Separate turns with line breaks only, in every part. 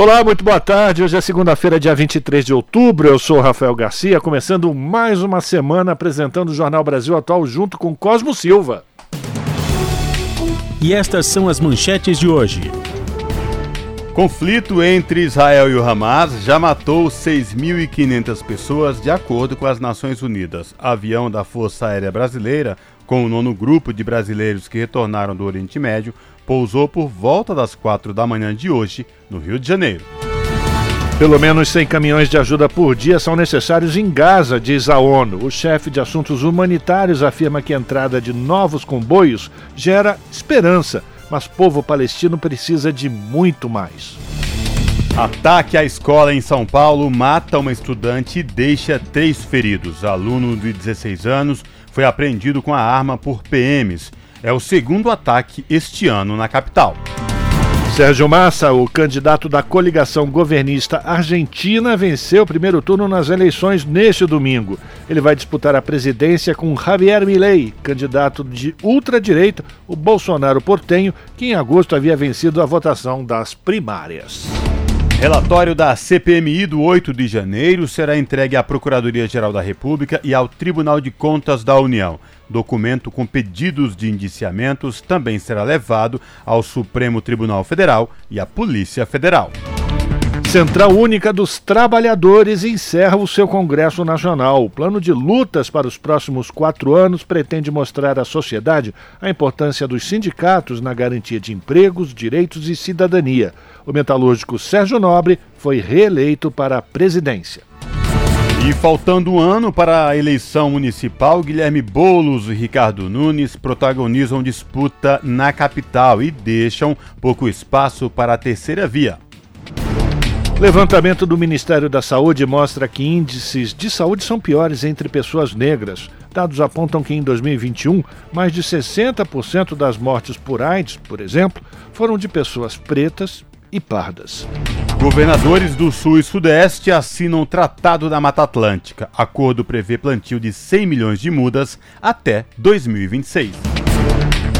Olá, muito boa tarde. Hoje é segunda-feira, dia 23 de outubro. Eu sou Rafael Garcia, começando mais uma semana apresentando o Jornal Brasil Atual junto com Cosmo Silva.
E estas são as manchetes de hoje.
Conflito entre Israel e o Hamas já matou 6.500 pessoas, de acordo com as Nações Unidas. Avião da Força Aérea Brasileira, com o nono grupo de brasileiros que retornaram do Oriente Médio, pousou por volta das 4 da manhã de hoje, no Rio de Janeiro.
Pelo menos 100 caminhões de ajuda por dia são necessários em Gaza, diz a ONU. O chefe de assuntos humanitários afirma que a entrada de novos comboios gera esperança mas povo palestino precisa de muito mais.
Ataque à escola em São Paulo mata uma estudante e deixa três feridos. Aluno de 16 anos foi apreendido com a arma por PMs. É o segundo ataque este ano na capital.
Sérgio Massa, o candidato da coligação governista argentina, venceu o primeiro turno nas eleições neste domingo. Ele vai disputar a presidência com Javier Milei, candidato de ultradireita, o Bolsonaro portenho, que em agosto havia vencido a votação das primárias.
Relatório da CPMI do 8 de janeiro será entregue à Procuradoria-Geral da República e ao Tribunal de Contas da União. Documento com pedidos de indiciamentos também será levado ao Supremo Tribunal Federal e à Polícia Federal.
Central Única dos Trabalhadores encerra o seu Congresso Nacional. O plano de lutas para os próximos quatro anos pretende mostrar à sociedade a importância dos sindicatos na garantia de empregos, direitos e cidadania. O metalúrgico Sérgio Nobre foi reeleito para a presidência.
E faltando um ano para a eleição municipal, Guilherme Boulos e Ricardo Nunes protagonizam disputa na capital e deixam pouco espaço para a terceira via.
Levantamento do Ministério da Saúde mostra que índices de saúde são piores entre pessoas negras. Dados apontam que em 2021, mais de 60% das mortes por AIDS, por exemplo, foram de pessoas pretas e pardas.
Governadores do Sul e Sudeste assinam o Tratado da Mata Atlântica. Acordo prevê plantio de 100 milhões de mudas até 2026.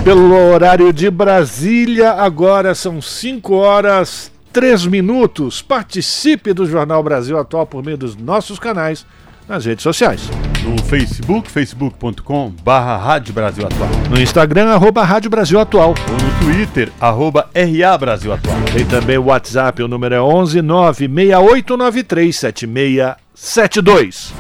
Pelo horário de Brasília, agora são 5 horas 3 minutos. Participe do Jornal Brasil Atual por meio dos nossos canais nas redes sociais.
No Facebook, facebook.com barra Rádio Brasil Atual.
No Instagram, arroba Rádio Brasil Atual.
Ou no Twitter, arroba RA Brasil Atual.
Tem também o WhatsApp, o número é 11 96893 7672.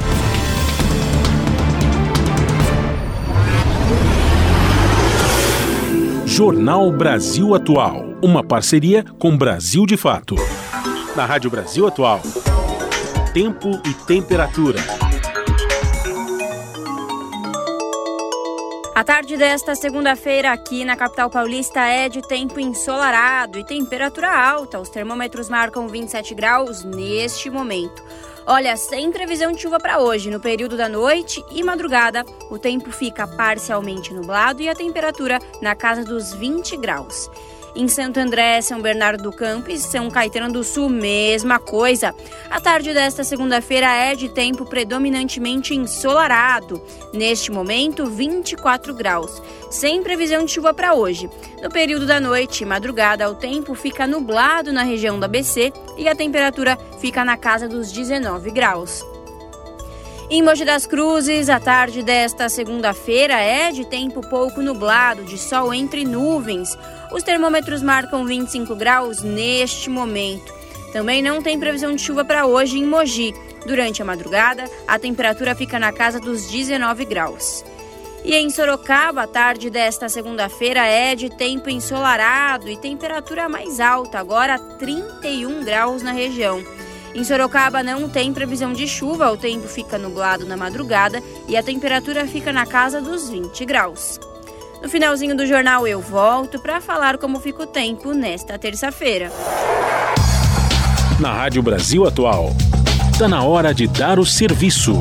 Jornal Brasil Atual, uma parceria com Brasil de Fato. Na Rádio Brasil Atual, tempo e temperatura.
A tarde desta segunda-feira aqui na capital paulista é de tempo ensolarado e temperatura alta. Os termômetros marcam 27 graus neste momento. Olha, sem previsão de chuva para hoje, no período da noite e madrugada, o tempo fica parcialmente nublado e a temperatura na casa dos 20 graus. Em Santo André, São Bernardo do Campo e São Caetano do Sul, mesma coisa. A tarde desta segunda-feira é de tempo predominantemente ensolarado. Neste momento, 24 graus, sem previsão de chuva para hoje. No período da noite e madrugada, o tempo fica nublado na região da BC e a temperatura fica na casa dos 19 graus. Em Mogi das Cruzes, a tarde desta segunda-feira é de tempo pouco nublado, de sol entre nuvens. Os termômetros marcam 25 graus neste momento. Também não tem previsão de chuva para hoje em Mogi. Durante a madrugada, a temperatura fica na casa dos 19 graus. E em Sorocaba, a tarde desta segunda-feira é de tempo ensolarado e temperatura mais alta, agora 31 graus na região. Em Sorocaba não tem previsão de chuva, o tempo fica nublado na madrugada e a temperatura fica na casa dos 20 graus. No finalzinho do jornal eu volto para falar como fica o tempo nesta terça-feira.
Na Rádio Brasil Atual, está na hora de dar o serviço.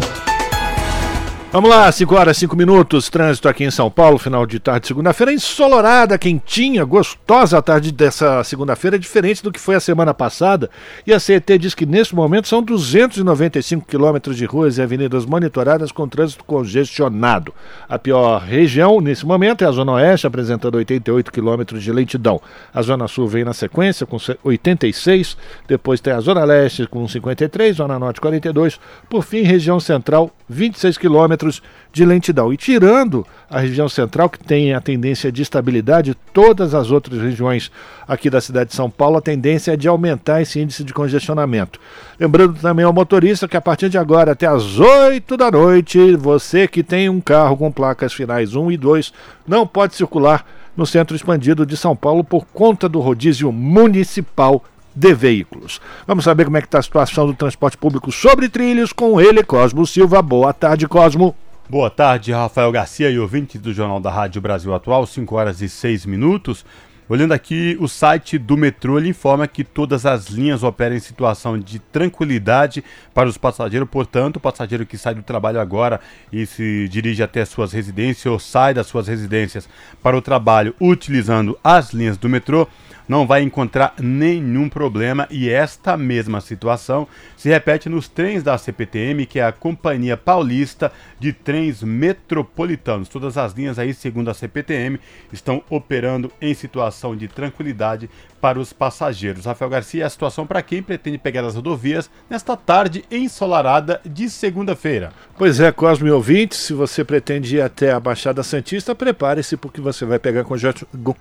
Vamos lá, 5 horas, 5 minutos, trânsito aqui em São Paulo, final de tarde, segunda-feira, ensolarada, quentinha, gostosa a tarde dessa segunda-feira, diferente do que foi a semana passada. E a CET diz que nesse momento são 295 quilômetros de ruas e avenidas monitoradas com trânsito congestionado. A pior região nesse momento é a Zona Oeste, apresentando 88 quilômetros de lentidão. A Zona Sul vem na sequência com 86, depois tem a Zona Leste com 53, Zona Norte 42, por fim, região central 26 quilômetros de lentidão. E tirando a região central, que tem a tendência de estabilidade, todas as outras regiões aqui da cidade de São Paulo, a tendência é de aumentar esse índice de congestionamento. Lembrando também ao motorista que a partir de agora, até às 8 da noite, você que tem um carro com placas finais 1 e 2, não pode circular no centro expandido de São Paulo por conta do rodízio municipal de veículos. Vamos saber como é que está a situação do transporte público sobre trilhos com ele, Cosmo Silva. Boa tarde, Cosmo.
Boa tarde, Rafael Garcia e ouvinte do Jornal da Rádio Brasil Atual, 5 horas e 6 minutos. Olhando aqui, o site do metrô ele informa que todas as linhas operam em situação de tranquilidade para os passageiros. Portanto, o passageiro que sai do trabalho agora e se dirige até suas residências ou sai das suas residências para o trabalho utilizando as linhas do metrô, não vai encontrar nenhum problema e esta mesma situação se repete nos trens da CPTM, que é a Companhia Paulista de Trens Metropolitanos. Todas as linhas aí, segundo a CPTM, estão operando em situação de tranquilidade para os passageiros. Rafael Garcia, a situação para quem pretende pegar as rodovias nesta tarde ensolarada de segunda-feira.
Pois é, Cosme ouvinte, se você pretende ir até a Baixada Santista, prepare-se porque você vai pegar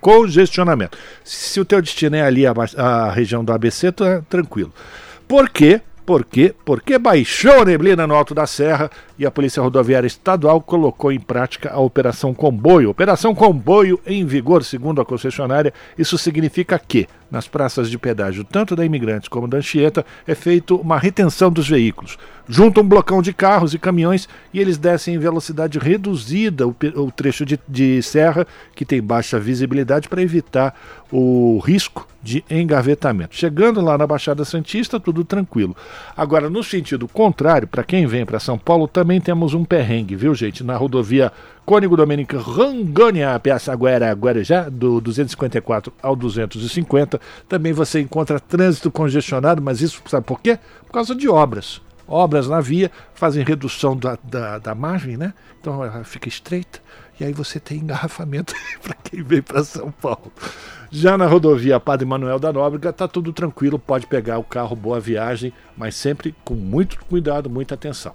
congestionamento. Se o teu destino é ali a, a região do ABC, tá tranquilo. Por quê? Por quê? Porque baixou a neblina no alto da serra e a Polícia Rodoviária Estadual colocou em prática a Operação Comboio. Operação Comboio em vigor, segundo a concessionária, isso significa que, nas praças de pedágio, tanto da Imigrantes como da Anchieta, é feito uma retenção dos veículos. Juntam um blocão de carros e caminhões e eles descem em velocidade reduzida o, o trecho de, de serra, que tem baixa visibilidade, para evitar o risco de engavetamento. Chegando lá na Baixada Santista, tudo tranquilo. Agora, no sentido contrário, para quem vem para São Paulo, também temos um perrengue, viu, gente? Na rodovia Cônigo Domênica Rangânia, Piaçaguera, Guarujá, do 254 ao 250, também você encontra trânsito congestionado, mas isso sabe por quê? Por causa de obras obras na via fazem redução da, da, da margem, né? Então ela fica estreita e aí você tem engarrafamento para quem vem para São Paulo. Já na rodovia Padre Manuel da Nóbrega está tudo tranquilo, pode pegar o carro, boa viagem, mas sempre com muito cuidado, muita atenção.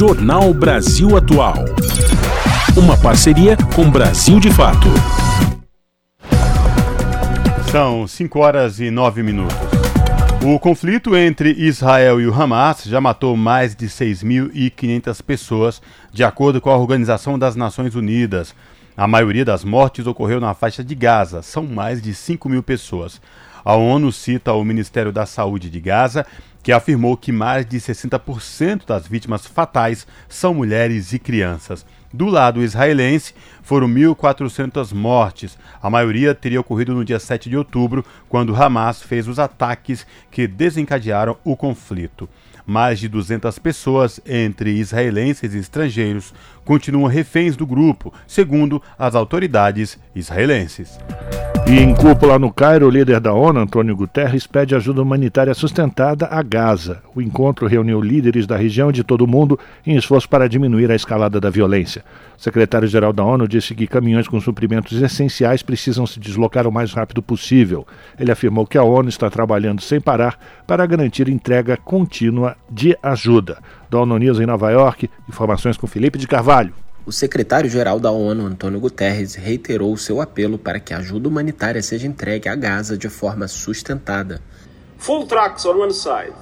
Jornal Brasil Atual. Uma parceria com Brasil de Fato.
São 5 horas e 9 minutos. O conflito entre Israel e o Hamas já matou mais de 6.500 pessoas, de acordo com a Organização das Nações Unidas. A maioria das mortes ocorreu na faixa de Gaza, são mais de 5 mil pessoas. A ONU cita o Ministério da Saúde de Gaza, que afirmou que mais de 60% das vítimas fatais são mulheres e crianças. Do lado israelense, foram 1.400 mortes. A maioria teria ocorrido no dia 7 de outubro, quando Hamas fez os ataques que desencadearam o conflito. Mais de 200 pessoas, entre israelenses e estrangeiros, continuam reféns do grupo, segundo as autoridades israelenses.
E em cúpula no Cairo, o líder da ONU, Antônio Guterres, pede ajuda humanitária sustentada a Gaza. O encontro reuniu líderes da região e de todo o mundo em esforço para diminuir a escalada da violência. O secretário-geral da ONU disse que caminhões com suprimentos essenciais precisam se deslocar o mais rápido possível. Ele afirmou que a ONU está trabalhando sem parar para garantir entrega contínua de ajuda. Da ONU News em Nova York, informações com Felipe de Carvalho.
O secretário-geral da ONU, Antônio Guterres, reiterou seu apelo para que a ajuda humanitária seja entregue a Gaza de forma sustentada.
Full trucks on one side,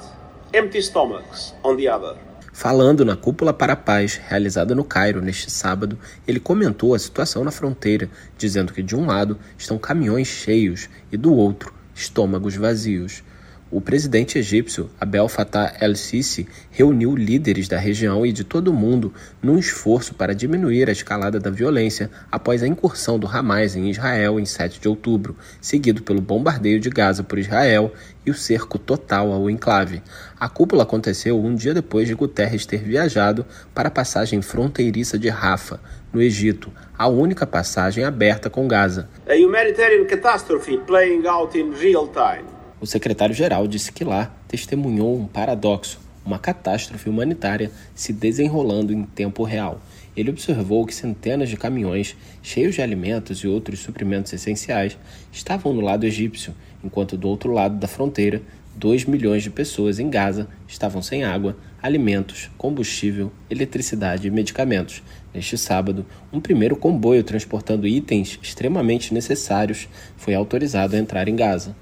empty stomachs on the other.
Falando na Cúpula para a Paz, realizada no Cairo neste sábado, ele comentou a situação na fronteira, dizendo que de um lado estão caminhões cheios e do outro estômagos vazios. O presidente egípcio Abdel Fattah el-Sisi reuniu líderes da região e de todo o mundo num esforço para diminuir a escalada da violência após a incursão do Hamas em Israel em 7 de outubro, seguido pelo bombardeio de Gaza por Israel e o cerco total ao enclave. A cúpula aconteceu um dia depois de Guterres ter viajado para a passagem fronteiriça de Rafah, no Egito, a única passagem aberta com Gaza.
A humanitarian catastrophe playing out in real time.
O secretário-geral disse que lá testemunhou um paradoxo, uma catástrofe humanitária se desenrolando em tempo real. Ele observou que centenas de caminhões cheios de alimentos e outros suprimentos essenciais estavam no lado egípcio, enquanto do outro lado da fronteira, 2 milhões de pessoas em Gaza estavam sem água, alimentos, combustível, eletricidade e medicamentos. Neste sábado, um primeiro comboio transportando itens extremamente necessários foi autorizado a entrar em Gaza.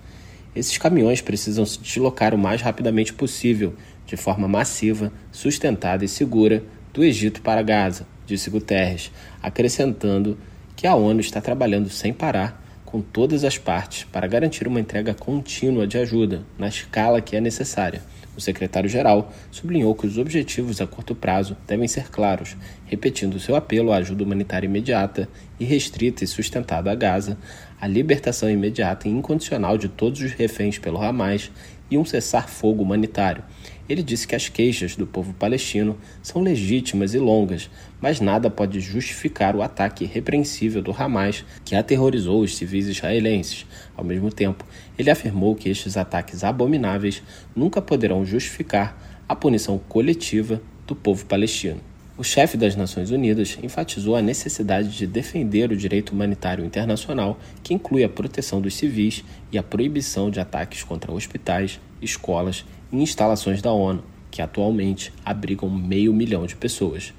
Esses caminhões precisam se deslocar o mais rapidamente possível, de forma massiva, sustentada e segura, do Egito para Gaza, disse Guterres, acrescentando que a ONU está trabalhando sem parar com todas as partes para garantir uma entrega contínua de ajuda, na escala que é necessária. O secretário-geral sublinhou que os objetivos a curto prazo devem ser claros, repetindo seu apelo à ajuda humanitária imediata e restrita e sustentada a Gaza, a libertação imediata e incondicional de todos os reféns pelo Hamas e um cessar-fogo humanitário. Ele disse que as queixas do povo palestino são legítimas e longas, mas nada pode justificar o ataque irrepreensível do Hamas que aterrorizou os civis israelenses. Ao mesmo tempo, ele afirmou que estes ataques abomináveis nunca poderão justificar a punição coletiva do povo palestino. O chefe das Nações Unidas enfatizou a necessidade de defender o direito humanitário internacional, que inclui a proteção dos civis e a proibição de ataques contra hospitais, escolas e instalações da ONU, que atualmente abrigam meio milhão de pessoas.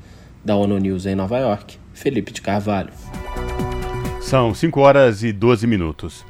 Da ONU News em Nova York, Felipe de Carvalho.
São 5 horas e 12 minutos.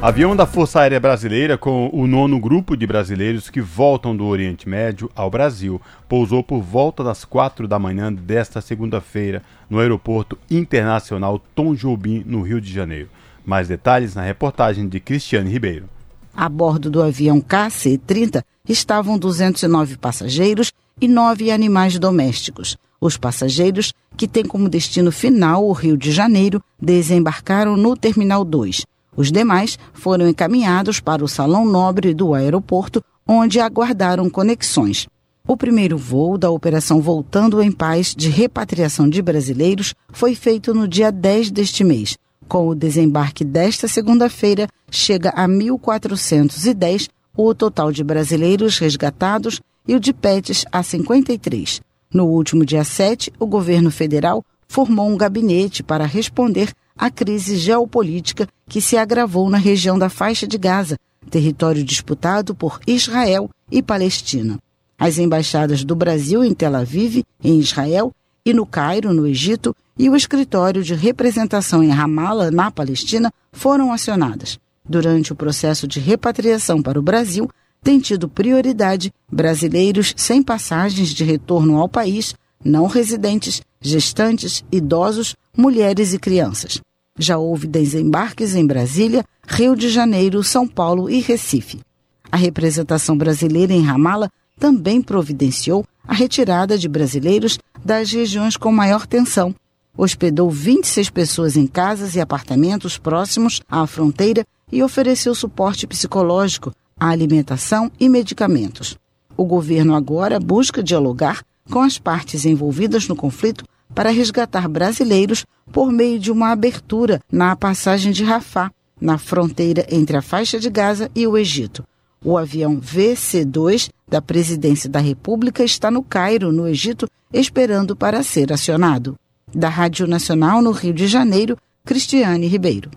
Avião da Força Aérea Brasileira com o nono grupo de brasileiros que voltam do Oriente Médio ao Brasil pousou por volta das quatro da manhã desta segunda-feira no Aeroporto Internacional Tom Jobim, no Rio de Janeiro. Mais detalhes na reportagem de Cristiane Ribeiro.
A bordo do avião KC-30 estavam 209 passageiros e nove animais domésticos. Os passageiros, que têm como destino final o Rio de Janeiro, desembarcaram no Terminal 2. Os demais foram encaminhados para o Salão Nobre do aeroporto, onde aguardaram conexões. O primeiro voo da Operação Voltando em Paz de repatriação de brasileiros foi feito no dia 10 deste mês. Com o desembarque desta segunda-feira, chega a 1.410 o total de brasileiros resgatados e o de PETs a 53. No último dia 7, o governo federal formou um gabinete para responder à crise geopolítica que se agravou na região da faixa de Gaza, território disputado por Israel e Palestina. As embaixadas do Brasil em Tel Aviv, em Israel, e no Cairo, no Egito, e o escritório de representação em Ramallah, na Palestina, foram acionadas. Durante o processo de repatriação para o Brasil, tem tido prioridade brasileiros sem passagens de retorno ao país, não residentes, gestantes, idosos, mulheres e crianças. Já houve desembarques em Brasília, Rio de Janeiro, São Paulo e Recife. A representação brasileira em Ramala também providenciou a retirada de brasileiros das regiões com maior tensão. Hospedou 26 pessoas em casas e apartamentos próximos à fronteira e ofereceu suporte psicológico, alimentação e medicamentos. O governo agora busca dialogar com as partes envolvidas no conflito para resgatar brasileiros por meio de uma abertura na passagem de Rafah, na fronteira entre a faixa de Gaza e o Egito. O avião VC-2 da Presidência da República está no Cairo, no Egito, esperando para ser acionado. Da Rádio Nacional no Rio de Janeiro, Cristiane Ribeiro.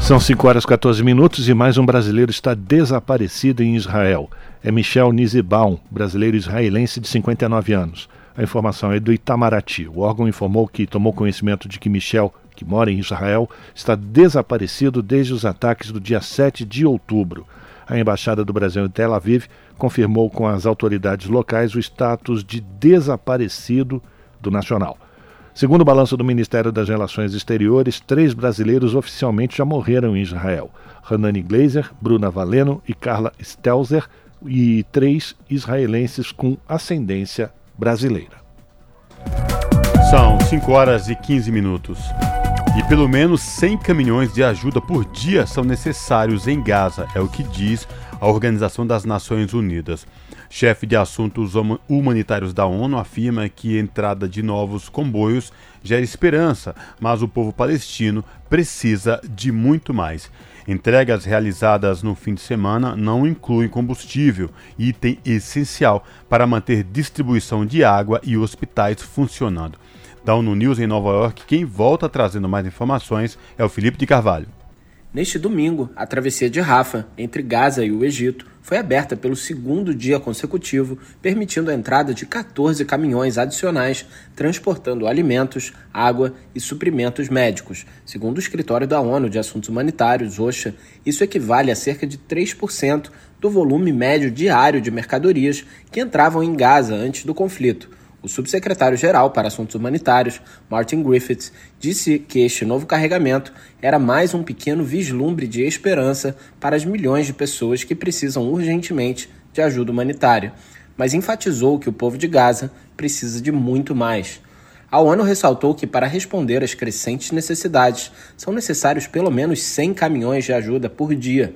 São 5 horas e 14 minutos e mais um brasileiro está desaparecido em Israel. É Michel Nizibaum, brasileiro israelense de 59 anos. A informação é do Itamaraty. O órgão informou que tomou conhecimento de que Michel, que mora em Israel, está desaparecido desde os ataques do dia 7 de outubro. A Embaixada do Brasil em Tel Aviv confirmou com as autoridades locais o status de desaparecido do nacional. Segundo o balanço do Ministério das Relações Exteriores, três brasileiros oficialmente já morreram em Israel: Hanani Glazer, Bruna Valeno e Carla Stelzer, e três israelenses com ascendência brasileira.
São 5 horas e 15 minutos. E pelo menos 100 caminhões de ajuda por dia são necessários em Gaza, é o que diz a Organização das Nações Unidas. Chefe de assuntos humanitários da ONU afirma que a entrada de novos comboios gera esperança, mas o povo palestino precisa de muito mais. Entregas realizadas no fim de semana não incluem combustível, item essencial para manter distribuição de água e hospitais funcionando. Da ONU News em Nova York, quem volta trazendo mais informações é o Felipe de Carvalho.
Neste domingo, a travessia de Rafa, entre Gaza e o Egito, foi aberta pelo segundo dia consecutivo, permitindo a entrada de 14 caminhões adicionais transportando alimentos, água e suprimentos médicos. Segundo o escritório da ONU de Assuntos Humanitários, OSHA, isso equivale a cerca de 3% do volume médio diário de mercadorias que entravam em Gaza antes do conflito. O subsecretário-geral para Assuntos Humanitários, Martin Griffiths, disse que este novo carregamento era mais um pequeno vislumbre de esperança para as milhões de pessoas que precisam urgentemente de ajuda humanitária, mas enfatizou que o povo de Gaza precisa de muito mais. A ONU ressaltou que, para responder às crescentes necessidades, são necessários pelo menos 100 caminhões de ajuda por dia.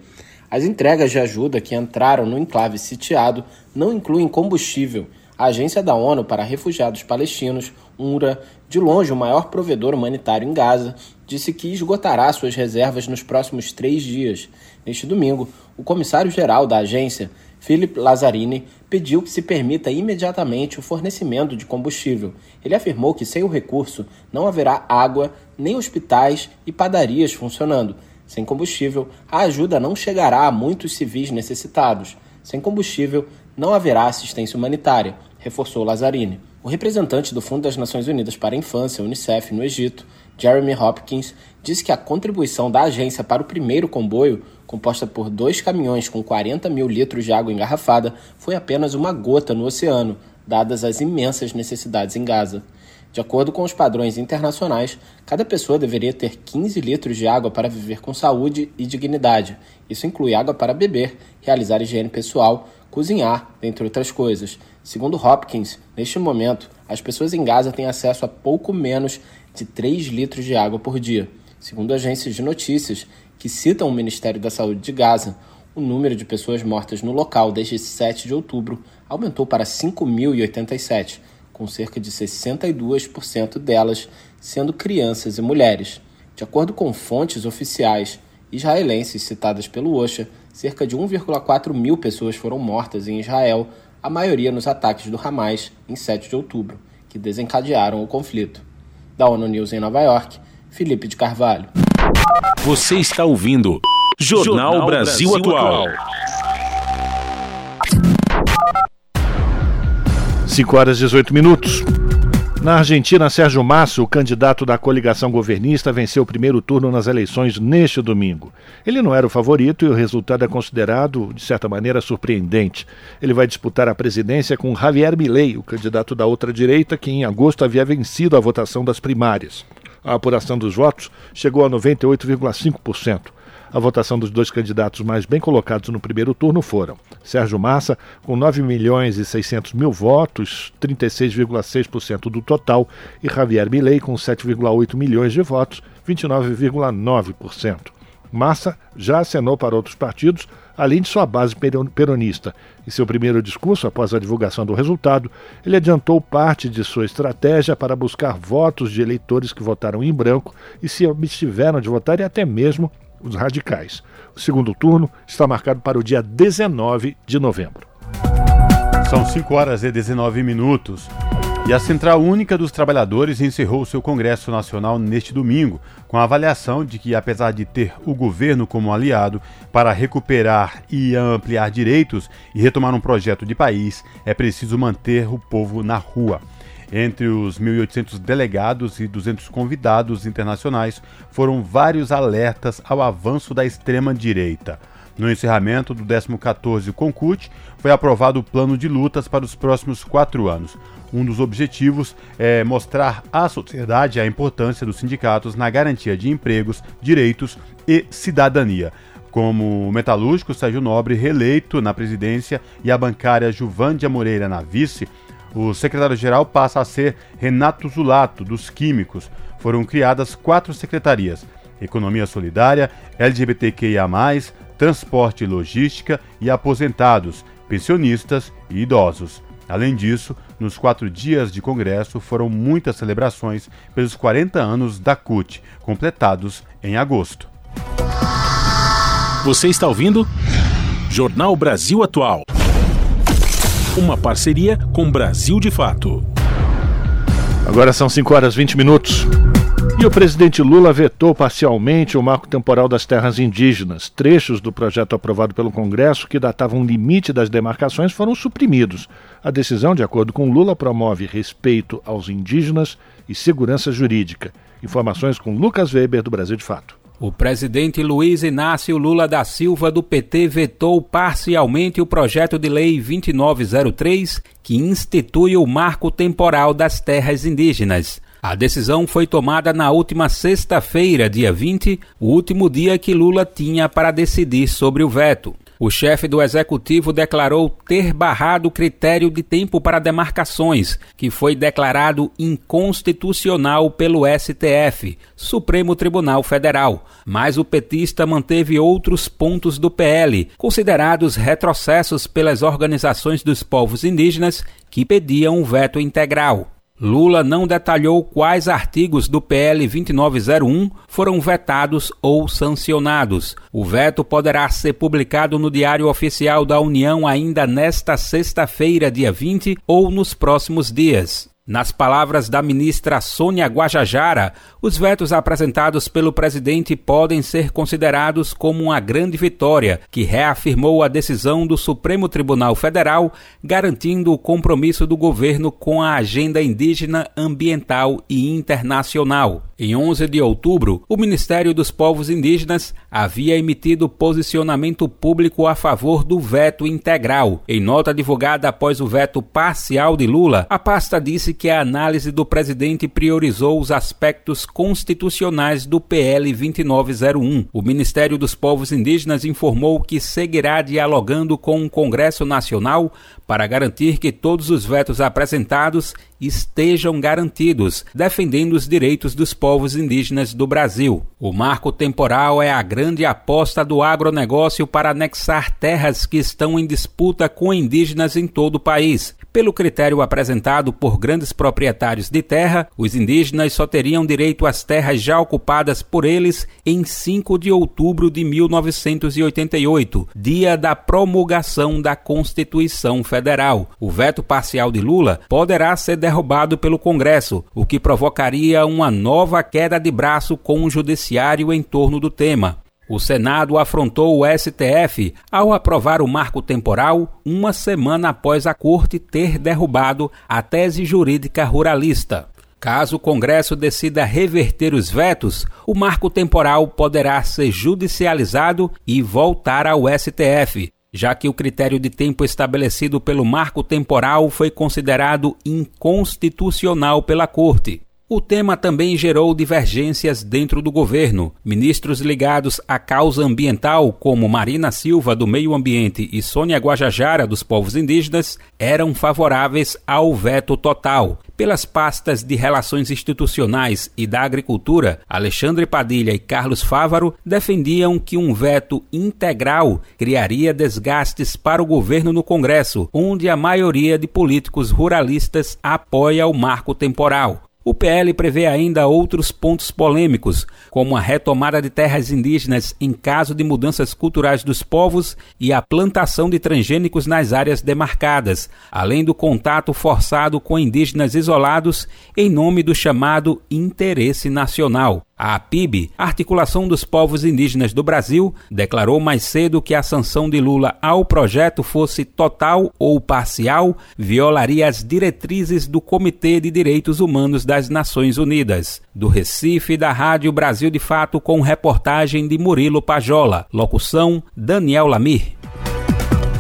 As entregas de ajuda que entraram no enclave sitiado não incluem combustível a Agência da ONU para Refugiados Palestinos, UNRWA, de longe o maior provedor humanitário em Gaza, disse que esgotará suas reservas nos próximos três dias. Neste domingo, o comissário-geral da agência, Philip Lazzarini, pediu que se permita imediatamente o fornecimento de combustível. Ele afirmou que sem o recurso não haverá água, nem hospitais e padarias funcionando. Sem combustível, a ajuda não chegará a muitos civis necessitados. Sem combustível, não haverá assistência humanitária, reforçou Lazzarini. O representante do Fundo das Nações Unidas para a Infância, UNICEF, no Egito, Jeremy Hopkins, disse que a contribuição da agência para o primeiro comboio, composta por dois caminhões com 40 mil litros de água engarrafada, foi apenas uma gota no oceano, dadas as imensas necessidades em Gaza. De acordo com os padrões internacionais, cada pessoa deveria ter 15 litros de água para viver com saúde e dignidade. Isso inclui água para beber, realizar higiene pessoal, cozinhar, entre outras coisas. Segundo Hopkins, neste momento, as pessoas em Gaza têm acesso a pouco menos de 3 litros de água por dia. Segundo agências de notícias que citam o Ministério da Saúde de Gaza, o número de pessoas mortas no local desde 7 de outubro aumentou para 5.087, com cerca de 62% delas sendo crianças e mulheres. De acordo com fontes oficiais israelenses citadas pelo OSHA, cerca de 1,4 mil pessoas foram mortas em Israel, a maioria nos ataques do Hamas em 7 de outubro, que desencadearam o conflito. Da ONU News em Nova York, Felipe de Carvalho.
Você está ouvindo Jornal, Jornal Brasil, Brasil Atual.
5 horas e 18 minutos. Na Argentina, Sérgio Massa, o candidato da coligação governista, venceu o primeiro turno nas eleições neste domingo. Ele não era o favorito e o resultado é considerado, de certa maneira, surpreendente. Ele vai disputar a presidência com Javier Milei, o candidato da outra direita, que em agosto havia vencido a votação das primárias. A apuração dos votos chegou a 98,5%. A votação dos dois candidatos mais bem colocados no primeiro turno foram Sérgio Massa, com 9 milhões e 600 mil votos, 36,6% do total, e Javier Milei, com 7,8 milhões de votos, 29,9%. Massa já acenou para outros partidos, além de sua base peronista. Em seu primeiro discurso, após a divulgação do resultado, ele adiantou parte de sua estratégia para buscar votos de eleitores que votaram em branco e se abstiveram de votar e até mesmo os radicais. O segundo turno está marcado para o dia 19 de novembro.
São 5 horas e 19 minutos. E a Central Única dos Trabalhadores encerrou seu Congresso Nacional neste domingo, com a avaliação de que, apesar de ter o governo como aliado para recuperar e ampliar direitos e retomar um projeto de país, é preciso manter o povo na rua. Entre os 1.800 delegados e 200 convidados internacionais, foram vários alertas ao avanço da extrema-direita. No encerramento do 14º Concute, foi aprovado o plano de lutas para os próximos quatro anos. Um dos objetivos é mostrar à sociedade a importância dos sindicatos na garantia de empregos, direitos e cidadania. Como metalúrgico Sérgio Nobre, reeleito na presidência, e a bancária Juvândia Moreira na vice, o secretário-geral passa a ser Renato Zulato, dos Químicos. Foram criadas quatro secretarias: Economia Solidária, LGBTQIA, Transporte e Logística e Aposentados, Pensionistas e Idosos. Além disso, nos quatro dias de congresso foram muitas celebrações pelos 40 anos da CUT, completados em agosto.
Você está ouvindo? Jornal Brasil Atual. Uma parceria com Brasil de Fato.
Agora são 5 horas e 20 minutos. E o presidente Lula vetou parcialmente o marco temporal das terras indígenas. Trechos do projeto aprovado pelo Congresso, que datavam limite das demarcações, foram suprimidos. A decisão, de acordo com Lula, promove respeito aos indígenas e segurança jurídica. Informações com Lucas Weber, do Brasil de Fato.
O presidente Luiz Inácio Lula da Silva do PT vetou parcialmente o projeto de lei 2903, que institui o marco temporal das terras indígenas. A decisão foi tomada na última sexta-feira, dia 20, o último dia que Lula tinha para decidir sobre o veto. O chefe do executivo declarou ter barrado o critério de tempo para demarcações, que foi declarado inconstitucional pelo STF, Supremo Tribunal Federal. Mas o petista manteve outros pontos do PL, considerados retrocessos pelas organizações dos povos indígenas que pediam o veto integral. Lula não detalhou quais artigos do PL 2901 foram vetados ou sancionados. O veto poderá ser publicado no Diário Oficial da União ainda nesta sexta-feira, dia 20, ou nos próximos dias. Nas palavras da ministra Sônia Guajajara, os vetos apresentados pelo presidente podem ser considerados como uma grande vitória, que reafirmou a decisão do Supremo Tribunal Federal, garantindo o compromisso do governo com a agenda indígena, ambiental e internacional. Em 11 de outubro, o Ministério dos Povos Indígenas havia emitido posicionamento público a favor do veto integral. Em nota divulgada após o veto parcial de Lula, a pasta disse que a análise do presidente priorizou os aspectos constitucionais do PL 2901. O Ministério dos Povos Indígenas informou que seguirá dialogando com o Congresso Nacional para garantir que todos os vetos apresentados estejam garantidos, defendendo os direitos dos povos indígenas do Brasil. O marco temporal é a grande aposta do agronegócio para anexar terras que estão em disputa com indígenas em todo o país. Pelo critério apresentado por grandes proprietários de terra, os indígenas só teriam direito às terras já ocupadas por eles em 5 de outubro de 1988, dia da promulgação da Constituição Federal. O veto parcial de Lula poderá ser derrubado pelo Congresso, o que provocaria uma nova queda de braço com o Judiciário em torno do tema. O Senado afrontou o STF ao aprovar o marco temporal uma semana após a Corte ter derrubado a tese jurídica ruralista. Caso o Congresso decida reverter os vetos, o marco temporal poderá ser judicializado e voltar ao STF, já que o critério de tempo estabelecido pelo marco temporal foi considerado inconstitucional pela Corte. O tema também gerou divergências dentro do governo. Ministros ligados à causa ambiental, como Marina Silva, do Meio Ambiente, e Sônia Guajajara, dos povos indígenas, eram favoráveis ao veto total. Pelas pastas de Relações Institucionais e da Agricultura, Alexandre Padilha e Carlos Fávaro defendiam que um veto integral criaria desgastes para o governo no Congresso, onde a maioria de políticos ruralistas apoia o marco temporal. O PL prevê ainda outros pontos polêmicos, como a retomada de terras indígenas em caso de mudanças culturais dos povos e a plantação de transgênicos nas áreas demarcadas, além do contato forçado com indígenas isolados em nome do chamado interesse nacional. A APIB, Articulação dos Povos Indígenas do Brasil, declarou mais cedo que a sanção de Lula ao projeto fosse total ou parcial, violaria as diretrizes do Comitê de Direitos Humanos das Nações Unidas. Do Recife, da Rádio Brasil de Fato, com reportagem de Murilo Pajola. Locução: Daniel Lamir.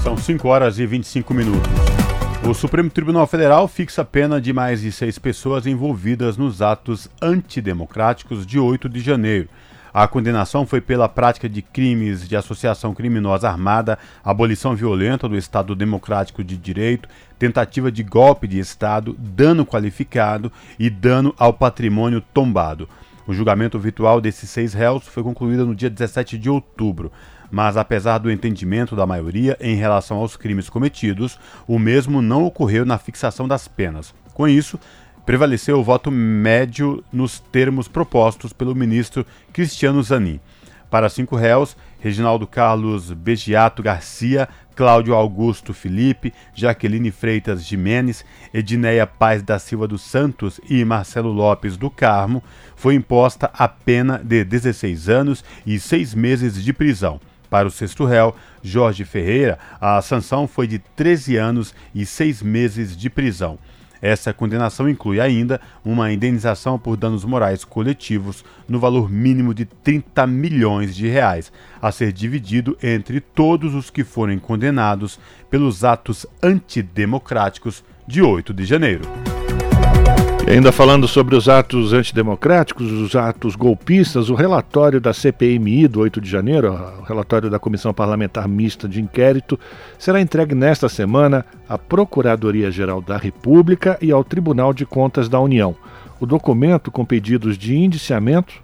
São 5 horas e 25 minutos. O Supremo Tribunal Federal fixa a pena de mais de seis pessoas envolvidas nos atos antidemocráticos de 8 de janeiro. A condenação foi pela prática de crimes de associação criminosa armada, abolição violenta do Estado Democrático de Direito, tentativa de golpe de Estado, dano qualificado e dano ao patrimônio tombado. O julgamento virtual desses seis réus foi concluído no dia 17 de outubro mas apesar do entendimento da maioria em relação aos crimes cometidos, o mesmo não ocorreu na fixação das penas. Com isso, prevaleceu o voto médio nos termos propostos pelo ministro Cristiano Zanin. Para cinco réus, Reginaldo Carlos Begiato Garcia, Cláudio Augusto Felipe, Jaqueline Freitas Jimenez, Edneia Paz da Silva dos Santos e Marcelo Lopes do Carmo, foi imposta a pena de 16 anos e seis meses de prisão. Para o sexto réu, Jorge Ferreira, a sanção foi de 13 anos e 6 meses de prisão. Essa condenação inclui ainda uma indenização por danos morais coletivos no valor mínimo de 30 milhões de reais, a ser dividido entre todos os que forem condenados pelos atos antidemocráticos de 8 de janeiro.
Ainda falando sobre os atos antidemocráticos, os atos golpistas, o relatório da CPMI do 8 de janeiro, o relatório da Comissão Parlamentar Mista de Inquérito, será entregue nesta semana à Procuradoria-Geral da República e ao Tribunal de Contas da União. O documento com pedidos de indiciamento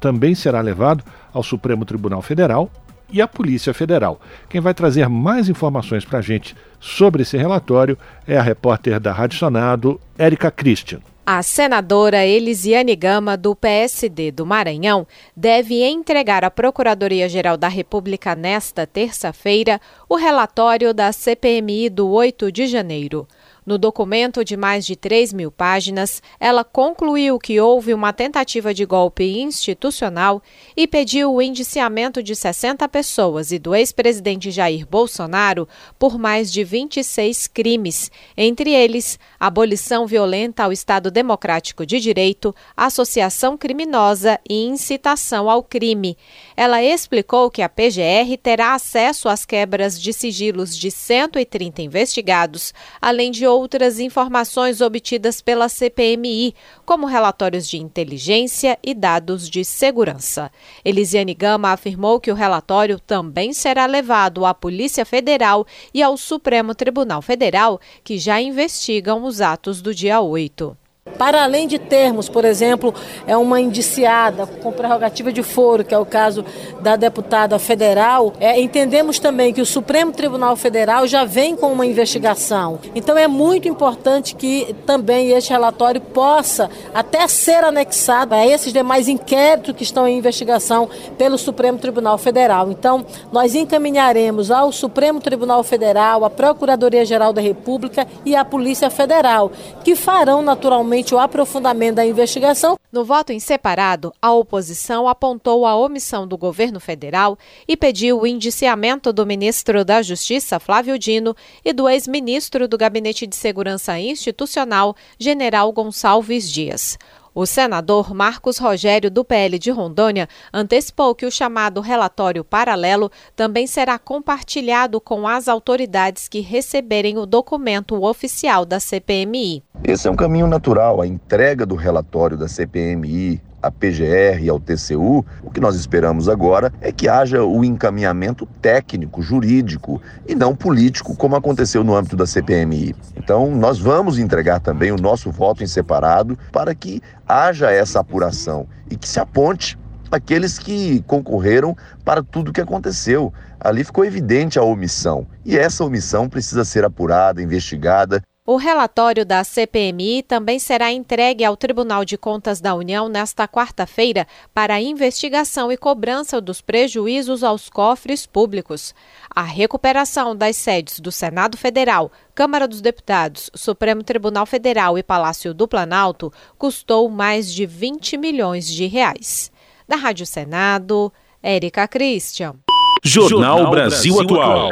também será levado ao Supremo Tribunal Federal e à Polícia Federal. Quem vai trazer mais informações para a gente sobre esse relatório é a repórter da Rádio Senado, Érica Christian.
A senadora Elisiane Gama, do PSD do Maranhão, deve entregar à Procuradoria-Geral da República nesta terça-feira o relatório da CPMI do 8 de janeiro. No documento de mais de 3 mil páginas, ela concluiu que houve uma tentativa de golpe institucional e pediu o indiciamento de 60 pessoas e do ex-presidente Jair Bolsonaro por mais de 26 crimes, entre eles abolição violenta ao Estado Democrático de Direito, associação criminosa e incitação ao crime. Ela explicou que a PGR terá acesso às quebras de sigilos de 130 investigados, além de outras informações obtidas pela CPMI, como relatórios de inteligência e dados de segurança. Elisiane Gama afirmou que o relatório também será levado à Polícia Federal e ao Supremo Tribunal Federal, que já investigam os atos do dia 8.
Para além de termos, por exemplo, é uma indiciada com prerrogativa de foro, que é o caso da deputada federal, é, entendemos também que o Supremo Tribunal Federal já vem com uma investigação. Então é muito importante que também este relatório possa até ser anexado a esses demais inquéritos que estão em investigação pelo Supremo Tribunal Federal. Então, nós encaminharemos ao Supremo Tribunal Federal, à Procuradoria-Geral da República e à Polícia Federal, que farão naturalmente o aprofundamento da investigação.
No voto em separado, a oposição apontou a omissão do governo federal e pediu o indiciamento do ministro da Justiça, Flávio Dino, e do ex-ministro do Gabinete de Segurança Institucional, General Gonçalves Dias. O senador Marcos Rogério, do PL de Rondônia, antecipou que o chamado relatório paralelo também será compartilhado com as autoridades que receberem o documento oficial da CPMI.
Esse é um caminho natural. A entrega do relatório da CPMI à PGR e ao TCU, o que nós esperamos agora é que haja o encaminhamento técnico, jurídico e não político, como aconteceu no âmbito da CPMI. Então, nós vamos entregar também o nosso voto em separado para que haja essa apuração e que se aponte aqueles que concorreram para tudo o que aconteceu. Ali ficou evidente a omissão e essa omissão precisa ser apurada, investigada
o relatório da CPMI também será entregue ao Tribunal de Contas da União nesta quarta-feira para investigação e cobrança dos prejuízos aos cofres públicos. A recuperação das sedes do Senado Federal, Câmara dos Deputados, Supremo Tribunal Federal e Palácio do Planalto custou mais de 20 milhões de reais. Da Rádio Senado, Érica Christian.
Jornal Brasil Atual.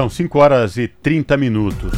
São 5 horas e 30 minutos.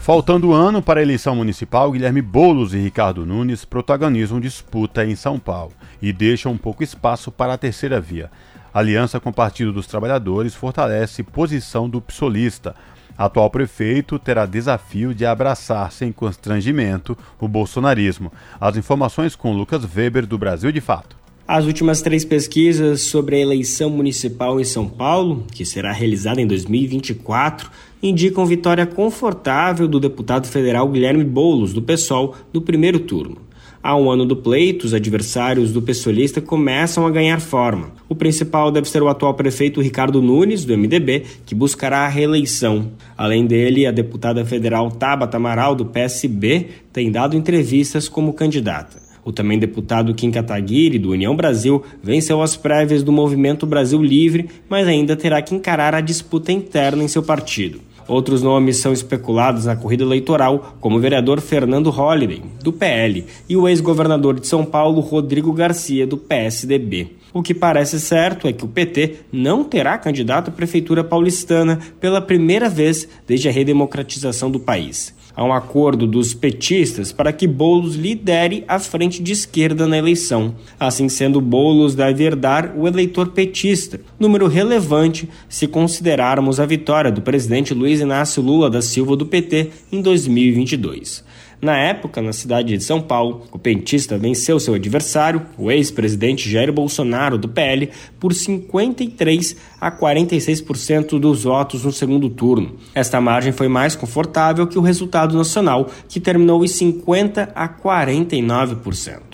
Faltando ano para a eleição municipal, Guilherme Boulos e Ricardo Nunes protagonizam disputa em São Paulo e deixam um pouco espaço para a terceira via. Aliança com o Partido dos Trabalhadores fortalece posição do psolista. Atual prefeito terá desafio de abraçar sem constrangimento o bolsonarismo. As informações com Lucas Weber do Brasil de Fato.
As últimas três pesquisas sobre a eleição municipal em São Paulo, que será realizada em 2024, indicam vitória confortável do deputado federal Guilherme Boulos, do PSOL, no primeiro turno. Há um ano do pleito, os adversários do pessoalista começam a ganhar forma. O principal deve ser o atual prefeito Ricardo Nunes, do MDB, que buscará a reeleição. Além dele, a deputada federal Tabata Amaral, do PSB, tem dado entrevistas como candidata. O também deputado Kim Kataguiri, do União Brasil, venceu as prévias do Movimento Brasil Livre, mas ainda terá que encarar a disputa interna em seu partido. Outros nomes são especulados na corrida eleitoral, como o vereador Fernando Holliday, do PL, e o ex-governador de São Paulo, Rodrigo Garcia, do PSDB. O que parece certo é que o PT não terá candidato à prefeitura paulistana pela primeira vez desde a redemocratização do país a um acordo dos petistas para que Bolos lidere a frente de esquerda na eleição. Assim sendo, Bolos deve herdar o eleitor petista, número relevante se considerarmos a vitória do presidente Luiz Inácio Lula da Silva do PT em 2022. Na época, na cidade de São Paulo, o petista venceu seu adversário, o ex-presidente Jair Bolsonaro, do PL, por 53 a 46% dos votos no segundo turno. Esta margem foi mais confortável que o resultado nacional, que terminou em 50 a 49%.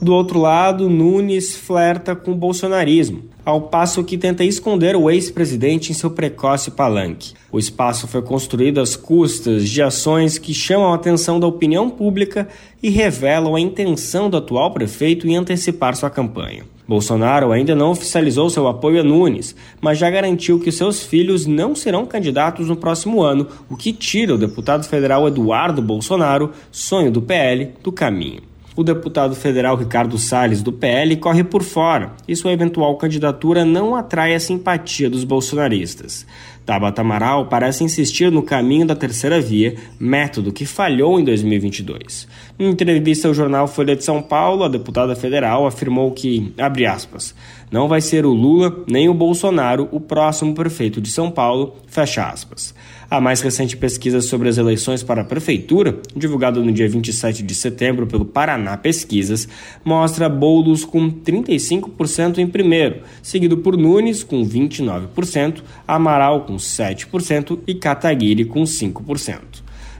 Do outro lado, Nunes flerta com o bolsonarismo ao passo que tenta esconder o ex-presidente em seu precoce palanque. O espaço foi construído às custas de ações que chamam a atenção da opinião pública e revelam a intenção do atual prefeito em antecipar sua campanha. Bolsonaro ainda não oficializou seu apoio a Nunes, mas já garantiu que seus filhos não serão candidatos no próximo ano, o que tira o deputado federal Eduardo Bolsonaro, sonho do PL, do caminho o deputado federal Ricardo Salles, do PL, corre por fora e sua eventual candidatura não atrai a simpatia dos bolsonaristas. Tabata Amaral parece insistir no caminho da terceira via, método que falhou em 2022. Em entrevista ao jornal Folha de São Paulo, a deputada federal afirmou que, abre aspas, não vai ser o Lula nem o Bolsonaro o próximo prefeito de São Paulo, fecha aspas. A mais recente pesquisa sobre as eleições para a prefeitura, divulgada no dia 27 de setembro pelo Paraná Pesquisas, mostra Boulos com 35% em primeiro, seguido por Nunes com 29%, Amaral com 7% e Kataguiri com 5%.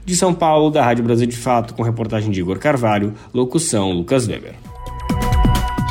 De São Paulo, da Rádio Brasil de Fato, com reportagem de Igor Carvalho, locução Lucas Weber.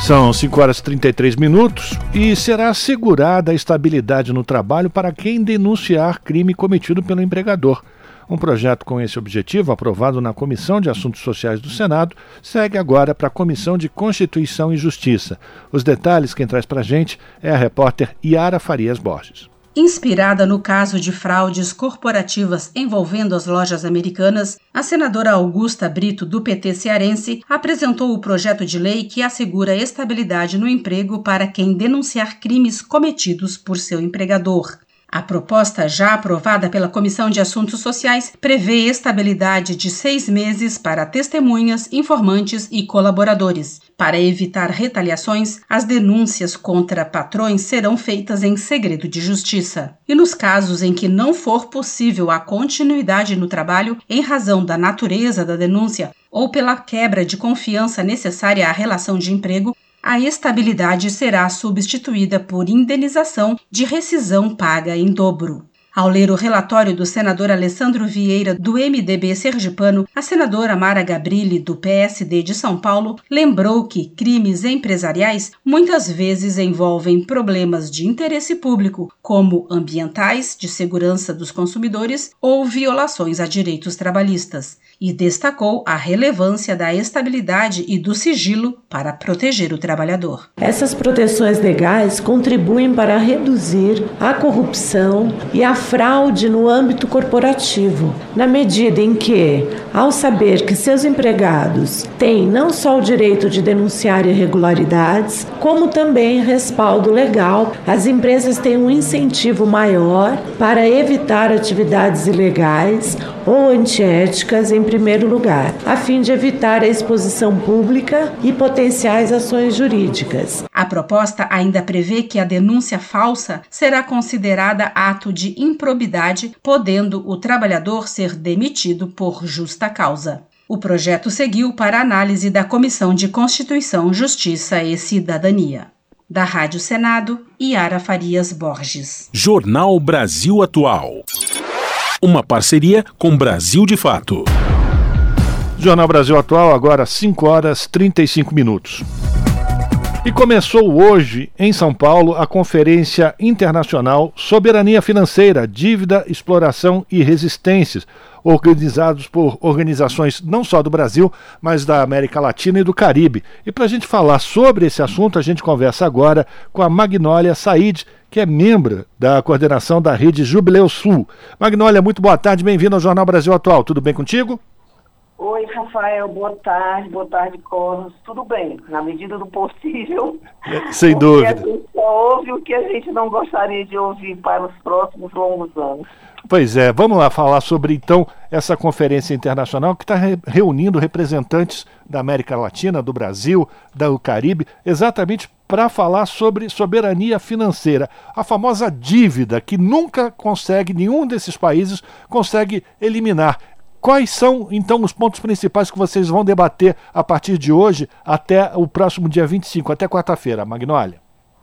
São 5 horas e 33 minutos e será assegurada a estabilidade no trabalho para quem denunciar crime cometido pelo empregador. Um projeto com esse objetivo, aprovado na Comissão de Assuntos Sociais do Senado, segue agora para a Comissão de Constituição e Justiça. Os detalhes quem traz para a gente é a repórter Yara Farias Borges.
Inspirada no caso de fraudes corporativas envolvendo as lojas americanas, a senadora Augusta Brito, do PT cearense, apresentou o projeto de lei que assegura estabilidade no emprego para quem denunciar crimes cometidos por seu empregador. A proposta, já aprovada pela Comissão de Assuntos Sociais, prevê estabilidade de seis meses para testemunhas, informantes e colaboradores. Para evitar retaliações, as denúncias contra patrões serão feitas em segredo de justiça. E nos casos em que não for possível a continuidade no trabalho em razão da natureza da denúncia ou pela quebra de confiança necessária à relação de emprego, a estabilidade será substituída por indenização de rescisão paga em dobro. Ao ler o relatório do senador Alessandro Vieira, do MDB sergipano, a senadora Mara Gabrilli, do PSD de São Paulo, lembrou que crimes empresariais muitas vezes envolvem problemas de interesse público, como ambientais, de segurança dos consumidores ou violações a direitos trabalhistas. E destacou a relevância da estabilidade e do sigilo para proteger o trabalhador.
Essas proteções legais contribuem para reduzir a corrupção e a fraude no âmbito corporativo, na medida em que, ao saber que seus empregados têm não só o direito de denunciar irregularidades, como também respaldo legal, as empresas têm um incentivo maior para evitar atividades ilegais ou antiéticas em primeiro lugar, a fim de evitar a exposição pública e potenciais ações jurídicas.
A proposta ainda prevê que a denúncia falsa será considerada ato de improbidade, podendo o trabalhador ser demitido por justa causa. O projeto seguiu para análise da Comissão de Constituição, Justiça e Cidadania. Da Rádio Senado, Yara Farias Borges.
Jornal Brasil Atual. Uma parceria com Brasil de Fato.
Jornal Brasil Atual, agora 5 horas 35 minutos. E começou hoje, em São Paulo, a Conferência Internacional Soberania Financeira, Dívida, Exploração e Resistências, organizados por organizações não só do Brasil, mas da América Latina e do Caribe. E para a gente falar sobre esse assunto, a gente conversa agora com a Magnólia Said, que é membro da coordenação da rede Jubileu Sul. Magnólia, muito boa tarde, bem-vindo ao Jornal Brasil Atual. Tudo bem contigo?
Oi, Rafael, boa tarde, boa tarde, Cornos. Tudo bem, na medida do possível.
Sem dúvida.
A gente só ouve o que a gente não gostaria de ouvir para os próximos longos anos.
Pois é, vamos lá falar sobre então essa conferência internacional que está re reunindo representantes da América Latina, do Brasil, do Caribe, exatamente para falar sobre soberania financeira, a famosa dívida que nunca consegue, nenhum desses países consegue eliminar. Quais são, então, os pontos principais que vocês vão debater a partir de hoje até o próximo dia 25, até quarta-feira, Magnólia?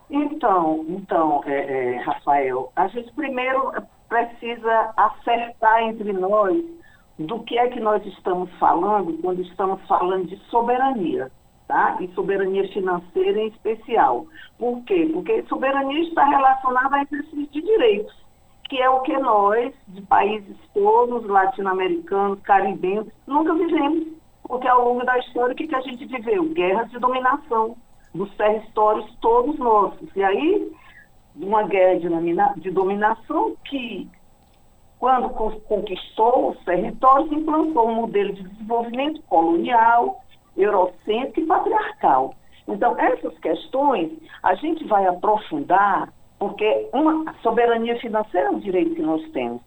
Então, então é, é, Rafael, a gente primeiro precisa acertar entre nós do que é que nós estamos falando quando estamos falando de soberania, tá? E soberania financeira em especial. Por quê? Porque soberania está relacionada a exercício de direitos que é o que nós, de países todos, latino-americanos, caribenhos, nunca vivemos. Porque ao longo da história, o que, que a gente viveu? Guerras de dominação dos territórios todos nossos. E aí, uma guerra de, de dominação que, quando conquistou os territórios, implantou um modelo de desenvolvimento colonial, eurocêntrico e patriarcal. Então, essas questões a gente vai aprofundar porque uma soberania financeira é um direito que nós temos.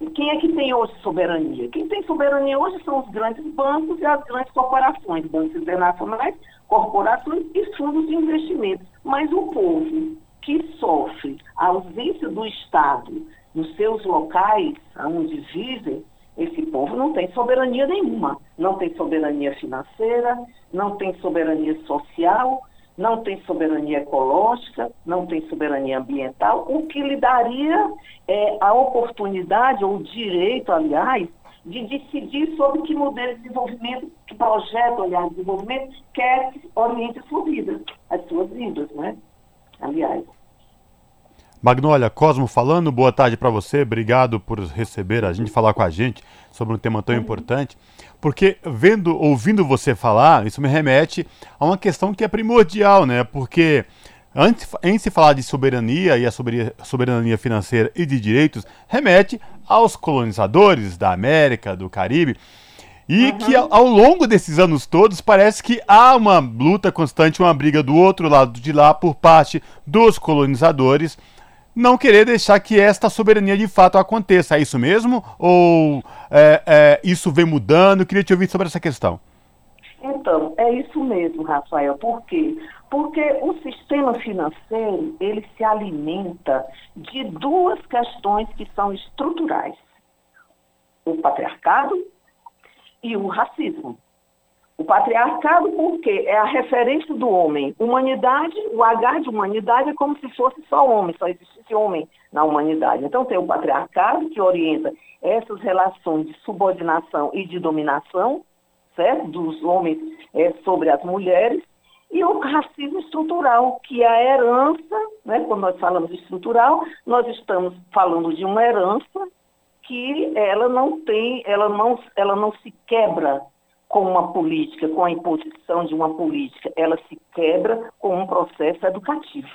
E quem é que tem hoje soberania? Quem tem soberania hoje são os grandes bancos e as grandes corporações, bancos internacionais, corporações e fundos de investimento. Mas o povo que sofre a ausência do Estado nos seus locais onde vivem, esse povo não tem soberania nenhuma. Não tem soberania financeira, não tem soberania social, não tem soberania ecológica, não tem soberania ambiental, o que lhe daria é, a oportunidade, ou o direito, aliás, de decidir sobre que modelo de desenvolvimento, que projeto, aliás, de desenvolvimento quer que oriente a sua vida, as suas vidas, né? Aliás.
Magnólia, Cosmo falando, boa tarde para você, obrigado por receber a gente, falar com a gente sobre um tema tão uhum. importante. Porque vendo, ouvindo você falar, isso me remete a uma questão que é primordial, né? Porque antes em se falar de soberania e a soberania financeira e de direitos, remete aos colonizadores da América, do Caribe. E uhum. que ao, longo desses anos todos parece que há uma luta constante, uma briga do outro lado de lá por parte dos colonizadores não querer deixar que esta soberania de fato aconteça. É isso mesmo? Ou é, é, isso vem mudando? Eu queria te ouvir sobre essa questão.
Então, é isso mesmo, Rafael. Por quê? Porque o sistema financeiro, ele se alimenta de duas questões que são estruturais. O patriarcado e o racismo. O patriarcado, porque é a referência do homem. Humanidade, o H de humanidade é como se fosse só homem, só existisse homem na humanidade. Então tem o patriarcado que orienta essas relações de subordinação e de dominação, certo? Dos homens é, sobre as mulheres. E o racismo estrutural, que é a herança, né? quando nós falamos estrutural, nós estamos falando de uma herança que ela não tem, ela não, ela não se quebra com uma política, com a imposição de uma política, ela se quebra com um processo educativo.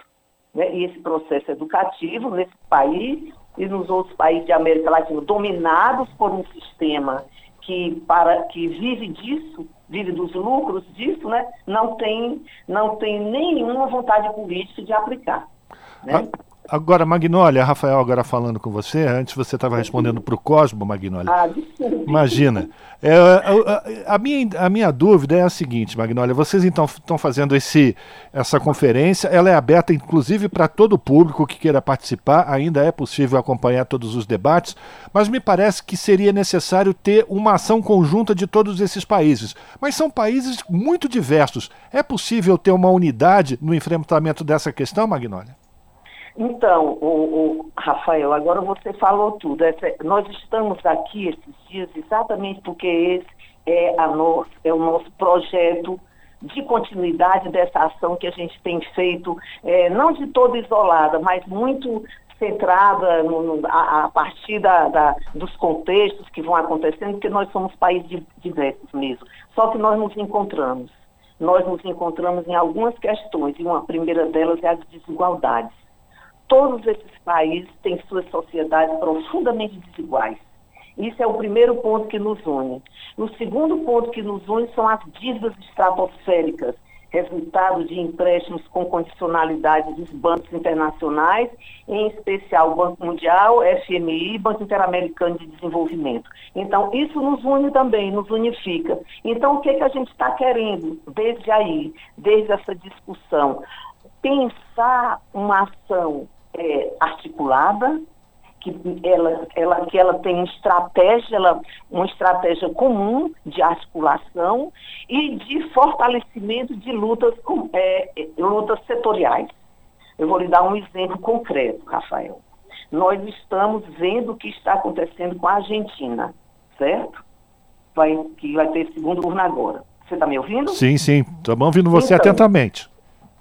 Né? E esse processo educativo, nesse país e nos outros países de América Latina, dominados por um sistema que, para, que vive disso, vive dos lucros disso, né? não, tem, não tem nenhuma vontade política de aplicar. Né?
Agora, Magnólia, Rafael agora falando com você, antes você estava respondendo para o Cosmo, Magnólia. Ah, Imagina. É, a, a, minha, a minha dúvida é a seguinte, Magnólia, vocês então estão fazendo esse, essa conferência, ela é aberta inclusive para todo o público que queira participar, ainda é possível acompanhar todos os debates, mas me parece que seria necessário ter uma ação conjunta de todos esses países. Mas são países muito diversos. É possível ter uma unidade no enfrentamento dessa questão, Magnólia?
Então, o, o, Rafael, agora você falou tudo. Essa, nós estamos aqui esses dias exatamente porque esse é, a é o nosso projeto de continuidade dessa ação que a gente tem feito, é, não de toda isolada, mas muito centrada no, no, a, a, partir da, da, dos contextos que vão acontecendo, porque nós somos países diversos mesmo. Só que nós nos encontramos. Nós nos encontramos em algumas questões, e uma primeira delas é as desigualdades. Todos esses países têm suas sociedades profundamente desiguais. Isso é o primeiro ponto que nos une. O segundo ponto que nos une são as dívidas estratosféricas, resultado de empréstimos com condicionalidades dos bancos internacionais, em especial o Banco Mundial, FMI Banco Interamericano de Desenvolvimento. Então, isso nos une também, nos unifica. Então, o que, que a gente está querendo desde aí, desde essa discussão? Pensar uma ação é, articulada, que ela, ela, que ela tem uma estratégia, ela, uma estratégia comum de articulação e de fortalecimento de lutas, é, lutas setoriais. Eu vou lhe dar um exemplo concreto, Rafael. Nós estamos vendo o que está acontecendo com a Argentina, certo? Vai, que vai ter segundo turno agora. Você está me ouvindo?
Sim, sim. Estamos ouvindo você então, atentamente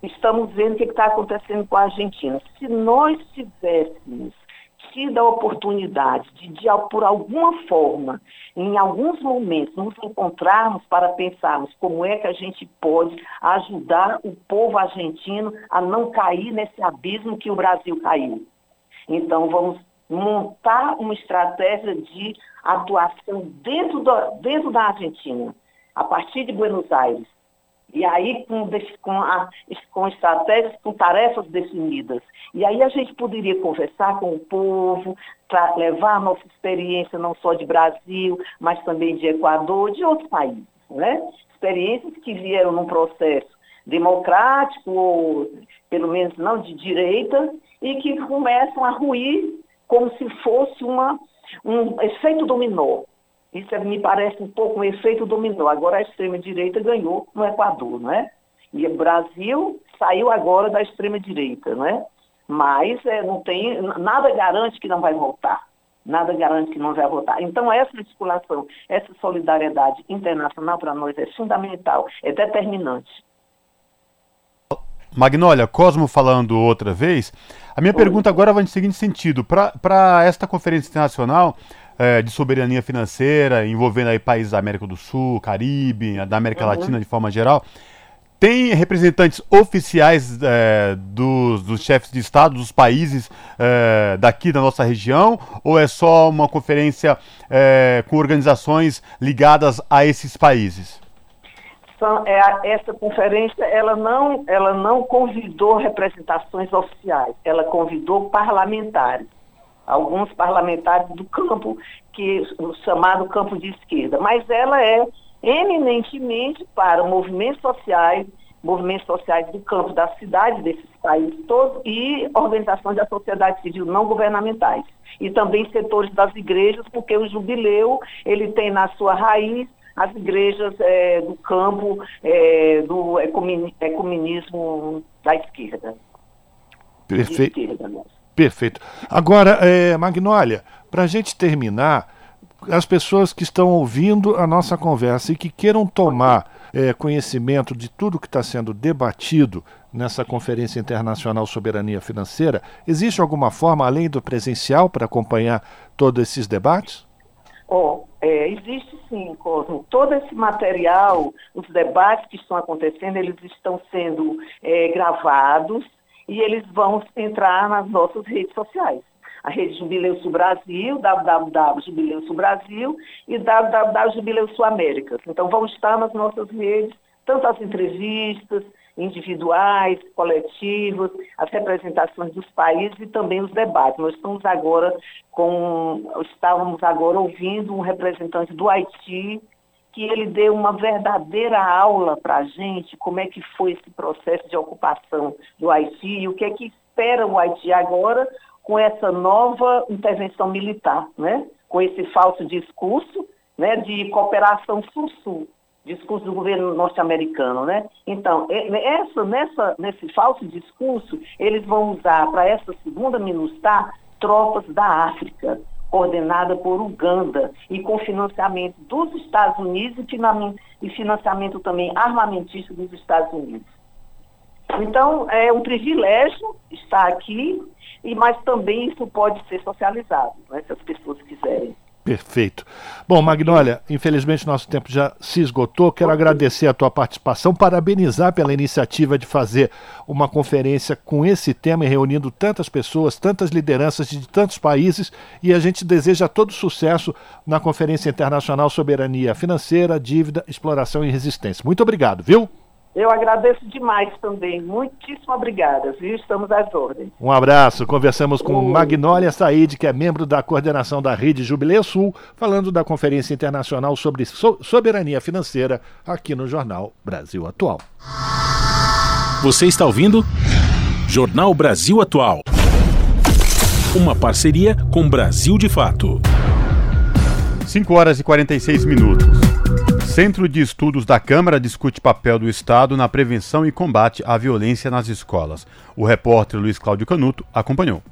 estamos vendo o que está acontecendo com a Argentina. Se nós tivéssemos tido a oportunidade de, de, por alguma forma, em alguns momentos, nos encontrarmos para pensarmos como é que a gente pode ajudar o povo argentino a não cair nesse abismo que o Brasil caiu. Então, vamos montar uma estratégia de atuação dentro, do, dentro da Argentina, a partir de Buenos Aires, e aí com, com, a, com estratégias, com tarefas definidas. E aí a gente poderia conversar com o povo, para levar a nossa experiência não só de Brasil, mas também de Equador, de outros países. Né? Experiências que vieram num processo democrático, ou pelo menos não de direita, e que começam a ruir como se fosse uma, um efeito dominó. Isso é, me parece um pouco um efeito dominó. Agora a extrema-direita ganhou no Equador, não é? E o Brasil saiu agora da extrema-direita, não é? Mas é, não tem, nada garante que não vai voltar. Nada garante que não vai voltar. Então, essa articulação, essa solidariedade internacional para nós é fundamental, é determinante.
Magnólia, Cosmo falando outra vez. A minha Oi. pergunta agora vai no seguinte sentido: para esta conferência internacional, é, de soberania financeira, envolvendo aí países da América do Sul, Caribe, da América uhum. Latina de forma geral. Tem representantes oficiais é, dos, dos, chefes de Estado dos países é, daqui da nossa região? Ou é só uma conferência é, com organizações ligadas a esses países?
É, essa conferência ela não, ela não convidou representações oficiais, ela convidou parlamentares alguns parlamentares do campo, que o chamado campo de esquerda, mas ela é eminentemente para movimentos sociais, movimentos sociais do campo da cidade, desses países todos, e organizações da sociedade civil não governamentais. E também setores das igrejas, porque o jubileu, ele tem na sua raiz as igrejas é, do campo é, do ecumenismo da esquerda.
Perfeito. Esquerda, Perfeito. Agora, é, Magnólia, para a gente terminar, as pessoas que estão ouvindo a nossa conversa e que queiram tomar é, conhecimento de tudo que está sendo debatido nessa Conferência Internacional Soberania Financeira, existe alguma forma, além do presencial, para acompanhar todos esses debates?
Oh, é, existe sim, Cosmo. Todo esse material, os debates que estão acontecendo, eles estão sendo é, gravados e eles vão entrar nas nossas redes sociais. A rede Jubileu Brasil, www Brasil e www Sul Américas. Então vão estar nas nossas redes, tanto as entrevistas, individuais, coletivos, as representações dos países e também os debates. Nós estamos agora com, estávamos agora ouvindo um representante do Haiti que ele deu uma verdadeira aula para a gente como é que foi esse processo de ocupação do Haiti e o que é que espera o Haiti agora com essa nova intervenção militar, né? com esse falso discurso né, de cooperação sul-sul discurso do governo norte-americano, né? Então, essa, nessa, nesse falso discurso, eles vão usar para essa segunda MINUSTAH tropas da África, coordenada por Uganda e com financiamento dos Estados Unidos e financiamento também armamentista dos Estados Unidos. Então, é um privilégio estar aqui, e mas também isso pode ser socializado, né, se as pessoas quiserem.
Perfeito. Bom, Magnólia, infelizmente nosso tempo já se esgotou. Quero agradecer a tua participação, parabenizar pela iniciativa de fazer uma conferência com esse tema e reunindo tantas pessoas, tantas lideranças de tantos países. E a gente deseja todo sucesso na Conferência Internacional Soberania Financeira, Dívida, Exploração e Resistência. Muito obrigado, viu?
Eu agradeço demais também. Muitíssimo obrigada, viu? Estamos às ordens.
Um abraço. Conversamos com Oi. Magnólia Said, que é membro da coordenação da Rede Jubileu Sul, falando da Conferência Internacional sobre Soberania Financeira aqui no Jornal Brasil Atual.
Você está ouvindo? Jornal Brasil Atual. Uma parceria com Brasil de Fato.
5 horas e 46 minutos. Centro de Estudos da Câmara discute papel do Estado na prevenção e combate à violência nas escolas. O repórter Luiz Cláudio Canuto acompanhou.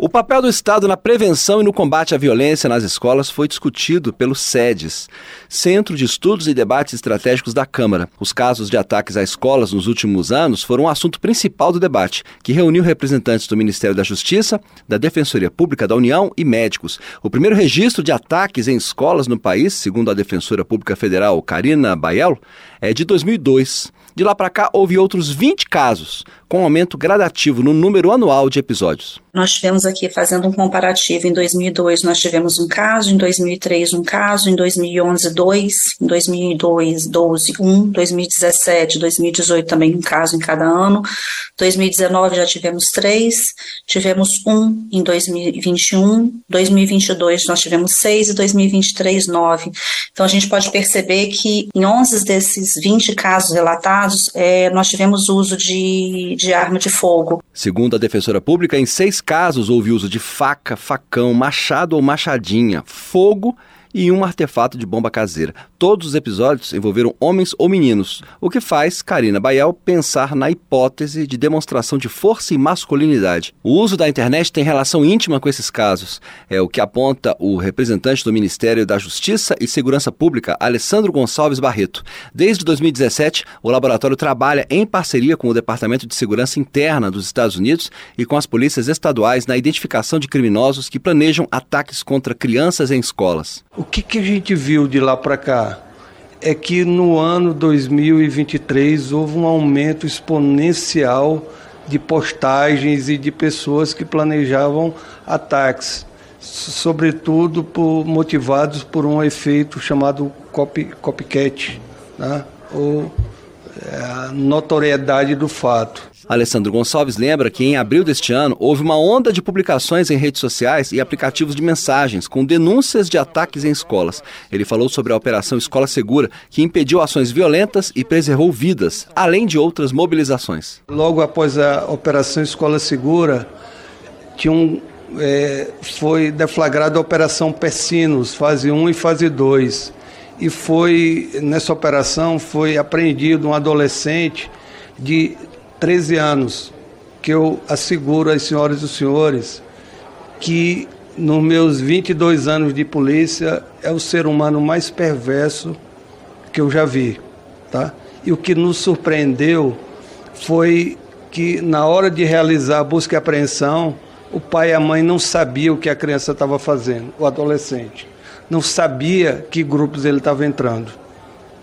O papel do Estado na prevenção e no combate à violência nas escolas foi discutido pelo SEDES, Centro de Estudos e Debates Estratégicos da Câmara. Os casos de ataques a escolas nos últimos anos foram o assunto principal do debate, que reuniu representantes do Ministério da Justiça, da Defensoria Pública da União e médicos. O primeiro registro de ataques em escolas no país, segundo a Defensora Pública Federal Karina Bael, é de 2002. De lá para cá, houve outros 20 casos, com aumento gradativo no número anual de episódios.
Nós tivemos aqui, fazendo um comparativo, em 2002 nós tivemos um caso, em 2003 um caso, em 2011 dois, em 2002 12 um, 2017, 2018 também um caso em cada ano, 2019 já tivemos três, tivemos um em 2021, 2022 nós tivemos seis e 2023 nove. Então a gente pode perceber que em 11 desses 20 casos relatados, é, nós tivemos uso de, de arma de fogo.
Segundo a defensora pública, em seis casos houve uso de faca, facão, machado ou machadinha, fogo e um artefato de bomba caseira. Todos os episódios envolveram homens ou meninos, o que faz Karina Bael pensar na hipótese de demonstração de força e masculinidade. O uso da internet tem relação íntima com esses casos, é o que aponta o representante do Ministério da Justiça e Segurança Pública, Alessandro Gonçalves Barreto. Desde 2017, o laboratório trabalha em parceria com o Departamento de Segurança Interna dos Estados Unidos e com as polícias estaduais na identificação de criminosos que planejam ataques contra crianças em escolas.
O que, que a gente viu de lá para cá? É que no ano 2023 houve um aumento exponencial de postagens e de pessoas que planejavam ataques, sobretudo por, motivados por um efeito chamado copy, copycat, né? ou é, a notoriedade do fato.
Alessandro Gonçalves lembra que em abril deste ano houve uma onda de publicações em redes sociais e aplicativos de mensagens com denúncias de ataques em escolas. Ele falou sobre a Operação Escola Segura, que impediu ações violentas e preservou vidas, além de outras mobilizações.
Logo após a Operação Escola Segura, tinha um, é, foi deflagrada a Operação Persinos, fase 1 e fase 2. E foi, nessa operação, foi apreendido um adolescente de 13 anos que eu asseguro às senhoras e senhores que nos meus 22 anos de polícia é o ser humano mais perverso que eu já vi, tá? E o que nos surpreendeu foi que na hora de realizar a busca e apreensão, o pai e a mãe não sabiam o que a criança estava fazendo, o adolescente. Não sabia que grupos ele estava entrando,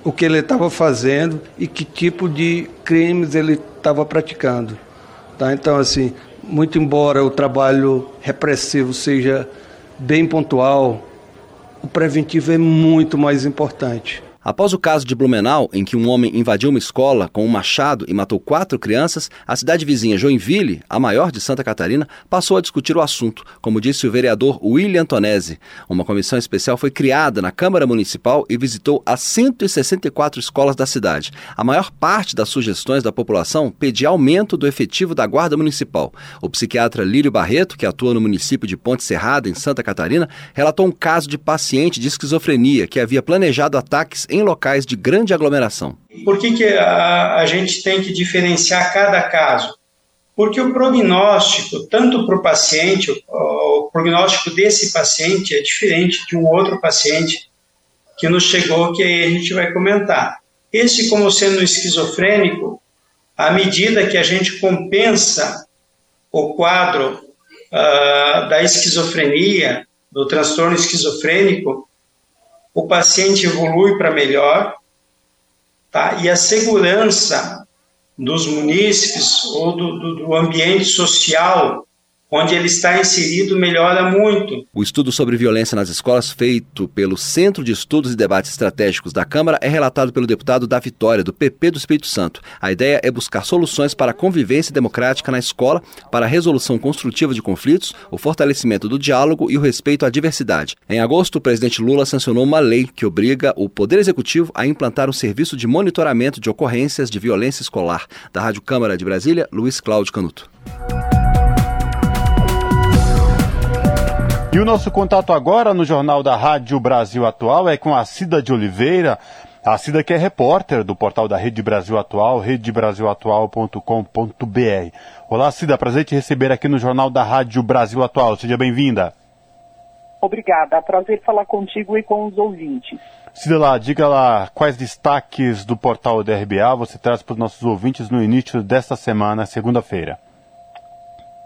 o que ele estava fazendo e que tipo de crimes ele estava praticando. Tá? Então, assim, muito embora o trabalho repressivo seja bem pontual, o preventivo é muito mais importante.
Após o caso de Blumenau, em que um homem invadiu uma escola com um machado e matou quatro crianças, a cidade vizinha Joinville, a maior de Santa Catarina, passou a discutir o assunto, como disse o vereador William Antonese. Uma comissão especial foi criada na Câmara Municipal e visitou as 164 escolas da cidade. A maior parte das sugestões da população pedia aumento do efetivo da Guarda Municipal. O psiquiatra Lírio Barreto, que atua no município de Ponte Serrada, em Santa Catarina, relatou um caso de paciente de esquizofrenia que havia planejado ataques em locais de grande aglomeração.
Por que, que a, a gente tem que diferenciar cada caso? Porque o prognóstico, tanto para o paciente, o, o prognóstico desse paciente é diferente de um outro paciente que nos chegou, que aí a gente vai comentar. Esse, como sendo esquizofrênico, à medida que a gente compensa o quadro uh, da esquizofrenia, do transtorno esquizofrênico, o paciente evolui para melhor, tá? e a segurança dos munícipes ou do, do, do ambiente social onde ele está inserido melhora muito.
O estudo sobre violência nas escolas feito pelo Centro de Estudos e Debates Estratégicos da Câmara é relatado pelo deputado da Vitória, do PP do Espírito Santo. A ideia é buscar soluções para a convivência democrática na escola, para a resolução construtiva de conflitos, o fortalecimento do diálogo e o respeito à diversidade. Em agosto, o presidente Lula sancionou uma lei que obriga o Poder Executivo a implantar um serviço de monitoramento de ocorrências de violência escolar. Da Rádio Câmara de Brasília, Luiz Cláudio Canuto.
E o nosso contato agora no Jornal da Rádio Brasil Atual é com a Cida de Oliveira. A Cida que é repórter do portal da Rede Brasil Atual, redebrasilatual.com.br. Olá, Cida, prazer te receber aqui no Jornal da Rádio Brasil Atual. Seja bem-vinda.
Obrigada, prazer falar contigo e com os ouvintes.
Cida, lá, diga lá quais destaques do portal da RBA você traz para os nossos ouvintes no início desta semana, segunda-feira.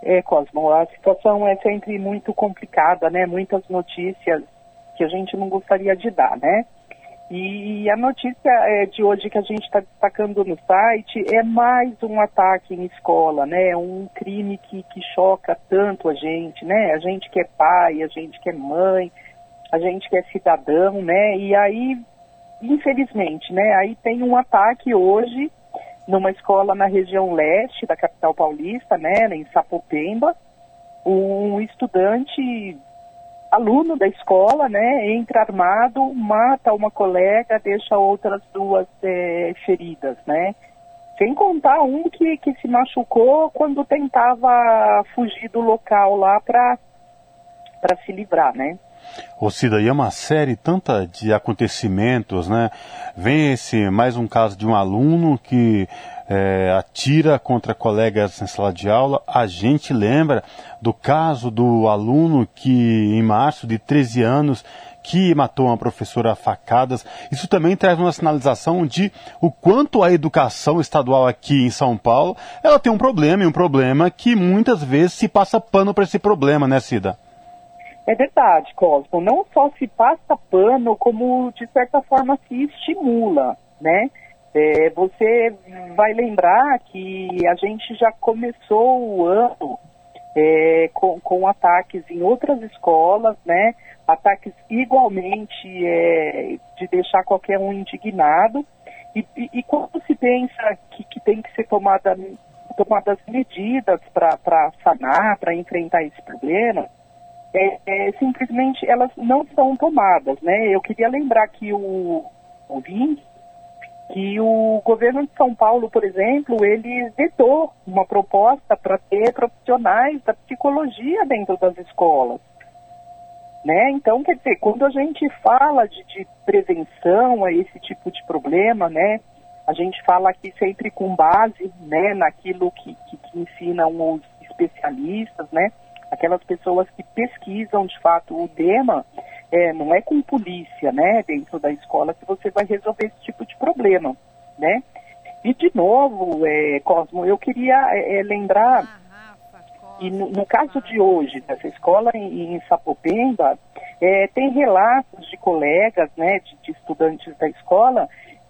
É, Cosmo, a situação é sempre muito complicada, né? Muitas notícias que a gente não gostaria de dar, né? E a notícia é, de hoje que a gente está destacando no site é mais um ataque em escola, né? Um crime que, que choca tanto a gente, né? A gente que é pai, a gente que é mãe, a gente que é cidadão, né? E aí, infelizmente, né? Aí tem um ataque hoje numa escola na região leste da capital paulista, né, em Sapopemba. Um estudante, aluno da escola, né, entra armado, mata uma colega, deixa outras duas é, feridas, né. Sem contar um que, que se machucou quando tentava fugir do local lá para se livrar, né.
Ô Cida, e é uma série tanta de acontecimentos, né? Vem esse mais um caso de um aluno que é, atira contra colegas em sala de aula. A gente lembra do caso do aluno que, em março, de 13 anos, que matou uma professora a facadas. Isso também traz uma sinalização de o quanto a educação estadual aqui em São Paulo, ela tem um problema, e um problema que muitas vezes se passa pano para esse problema, né, Cida?
É verdade, Cosmo. Não só se passa pano, como de certa forma se estimula, né? É, você vai lembrar que a gente já começou o ano é, com, com, ataques em outras escolas, né? Ataques igualmente é, de deixar qualquer um indignado. E, e, e quando se pensa que, que tem que ser tomada, tomadas medidas para sanar, para enfrentar esse problema, é, é, simplesmente elas não são tomadas, né? Eu queria lembrar que o ouvinte que o governo de São Paulo, por exemplo, ele vetou uma proposta para ter profissionais da psicologia dentro das escolas. Né? Então, quer dizer, quando a gente fala de, de prevenção a esse tipo de problema, né, a gente fala aqui sempre com base né, naquilo que, que, que ensinam os especialistas, né, aquelas pessoas que pesquisam de fato o tema, é, não é com polícia, né, dentro da escola que você vai resolver esse tipo de problema, né? E de novo, é, Cosmo, eu queria é, é lembrar e no, no, caso de hoje, dessa escola em, em Sapopemba, é, tem relatos de colegas, né, de, de, estudantes da escola,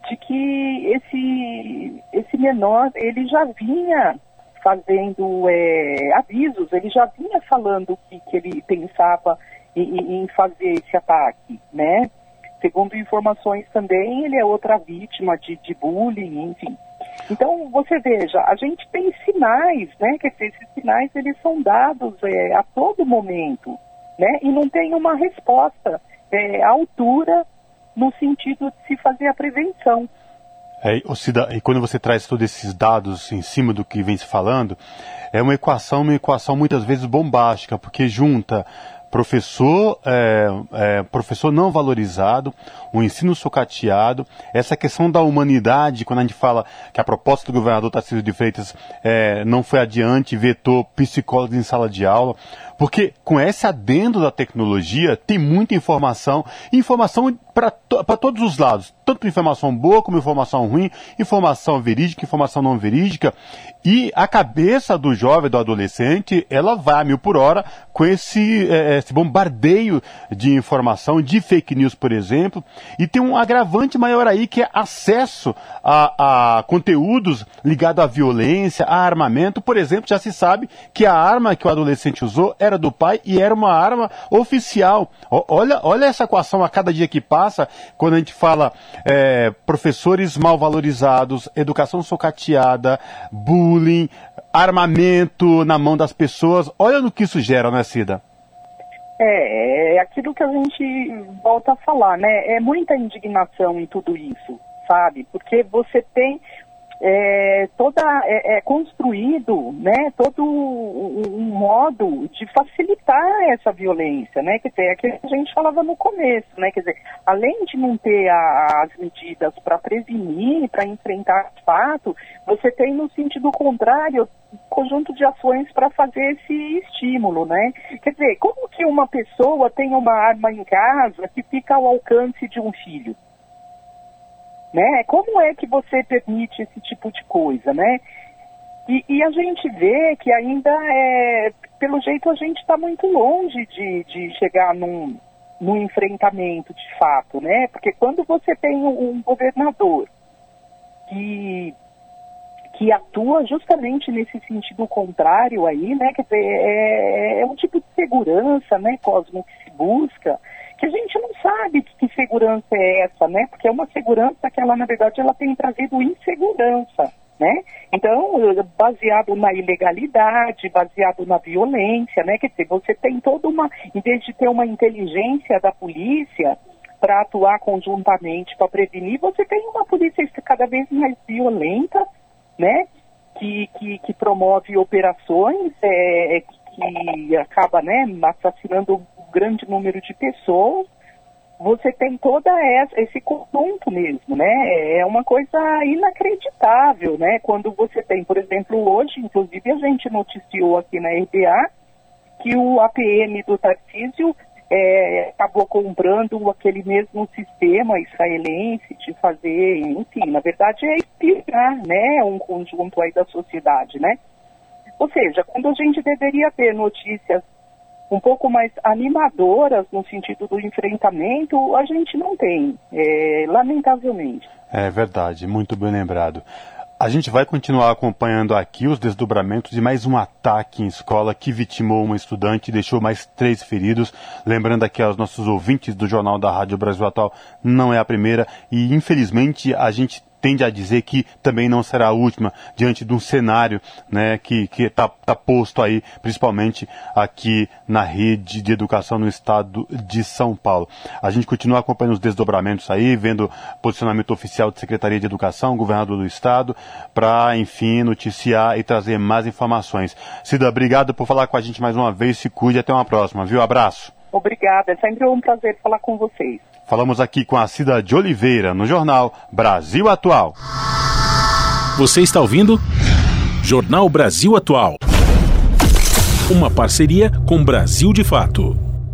de que esse, esse menor, ele já vinha fazendo é, avisos, ele já vinha falando que, que ele pensava em, em fazer esse ataque, né? Segundo informações também, ele é outra vítima de, de bullying, enfim. Então, você veja, a gente tem sinais, né? Dizer, esses sinais, eles são dados é, a todo momento, né? E não tem uma resposta é, à altura no sentido de se fazer a prevenção.
É, e quando você traz todos esses dados em cima do que vem se falando, é uma equação, uma equação muitas vezes bombástica, porque junta professor, é, é, professor não valorizado, o ensino socateado, essa questão da humanidade, quando a gente fala que a proposta do governador Tarcísio de Freitas é, não foi adiante, vetou psicólogos em sala de aula, porque com esse adendo da tecnologia tem muita informação, informação para to, todos os lados, tanto informação boa como informação ruim, informação verídica, informação não verídica, e a cabeça do jovem, do adolescente, ela vai a mil por hora com esse, é, esse bombardeio de informação, de fake news, por exemplo, e tem um agravante maior aí que é acesso a, a conteúdos ligados à violência, a armamento. Por exemplo, já se sabe que a arma que o adolescente usou era do pai e era uma arma oficial. Olha, olha essa equação a cada dia que passa, quando a gente fala é, professores mal valorizados, educação socateada, bullying, armamento na mão das pessoas. Olha no que isso gera, né, Cida?
É, é aquilo que a gente volta a falar, né? É muita indignação em tudo isso, sabe? Porque você tem é, toda é, é, construído né, todo um, modo de facilitar essa violência, né? Dizer, é que a gente falava no começo, né? Quer dizer, além de não ter a, as medidas para prevenir, para enfrentar fato, você tem no sentido contrário um conjunto de ações para fazer esse estímulo, né? Quer dizer, como que uma pessoa tem uma arma em casa que fica ao alcance de um filho? Né? Como é que você permite esse tipo de coisa, né? E, e a gente vê que ainda é, pelo jeito a gente está muito longe de, de chegar num, num enfrentamento de fato, né? Porque quando você tem um governador que que atua justamente nesse sentido contrário aí, né? Quer dizer, é, é um tipo de segurança, né, Cosmo, que se busca, que a gente não sabe que, que segurança é essa, né? Porque é uma segurança que ela, na verdade, ela tem trazido insegurança, né? Então, baseado na ilegalidade, baseado na violência, né? Quer dizer, você tem toda uma, em vez de ter uma inteligência da polícia para atuar conjuntamente para prevenir, você tem uma polícia cada vez mais violenta, né? Que, que, que promove operações, é, que acaba, né, assassinando grande número de pessoas, você tem toda essa, esse conjunto mesmo, né? É uma coisa inacreditável, né? Quando você tem, por exemplo, hoje, inclusive a gente noticiou aqui na RBA que o APM do Tarcísio é, acabou comprando aquele mesmo sistema israelense de fazer, enfim, na verdade é espionar, né? Um conjunto aí da sociedade, né? Ou seja, quando a gente deveria ter notícias um pouco mais animadoras no sentido do enfrentamento, a gente não tem, é, lamentavelmente.
É verdade, muito bem lembrado. A gente vai continuar acompanhando aqui os desdobramentos de mais um ataque em escola que vitimou uma estudante e deixou mais três feridos. Lembrando aqui aos nossos ouvintes do Jornal da Rádio Brasil Atual, não é a primeira e infelizmente a gente tende a dizer que também não será a última diante de um cenário né, que está tá posto aí, principalmente aqui na rede de educação no estado de São Paulo. A gente continua acompanhando os desdobramentos aí, vendo posicionamento oficial da Secretaria de Educação, governador do estado, para, enfim, noticiar e trazer mais informações. Cida, obrigado por falar com a gente mais uma vez, se cuide, até uma próxima, viu? Abraço.
Obrigada, é sempre um prazer falar com vocês.
Falamos aqui com a Cida de Oliveira, no jornal Brasil Atual.
Você está ouvindo? Jornal Brasil Atual. Uma parceria com Brasil de Fato.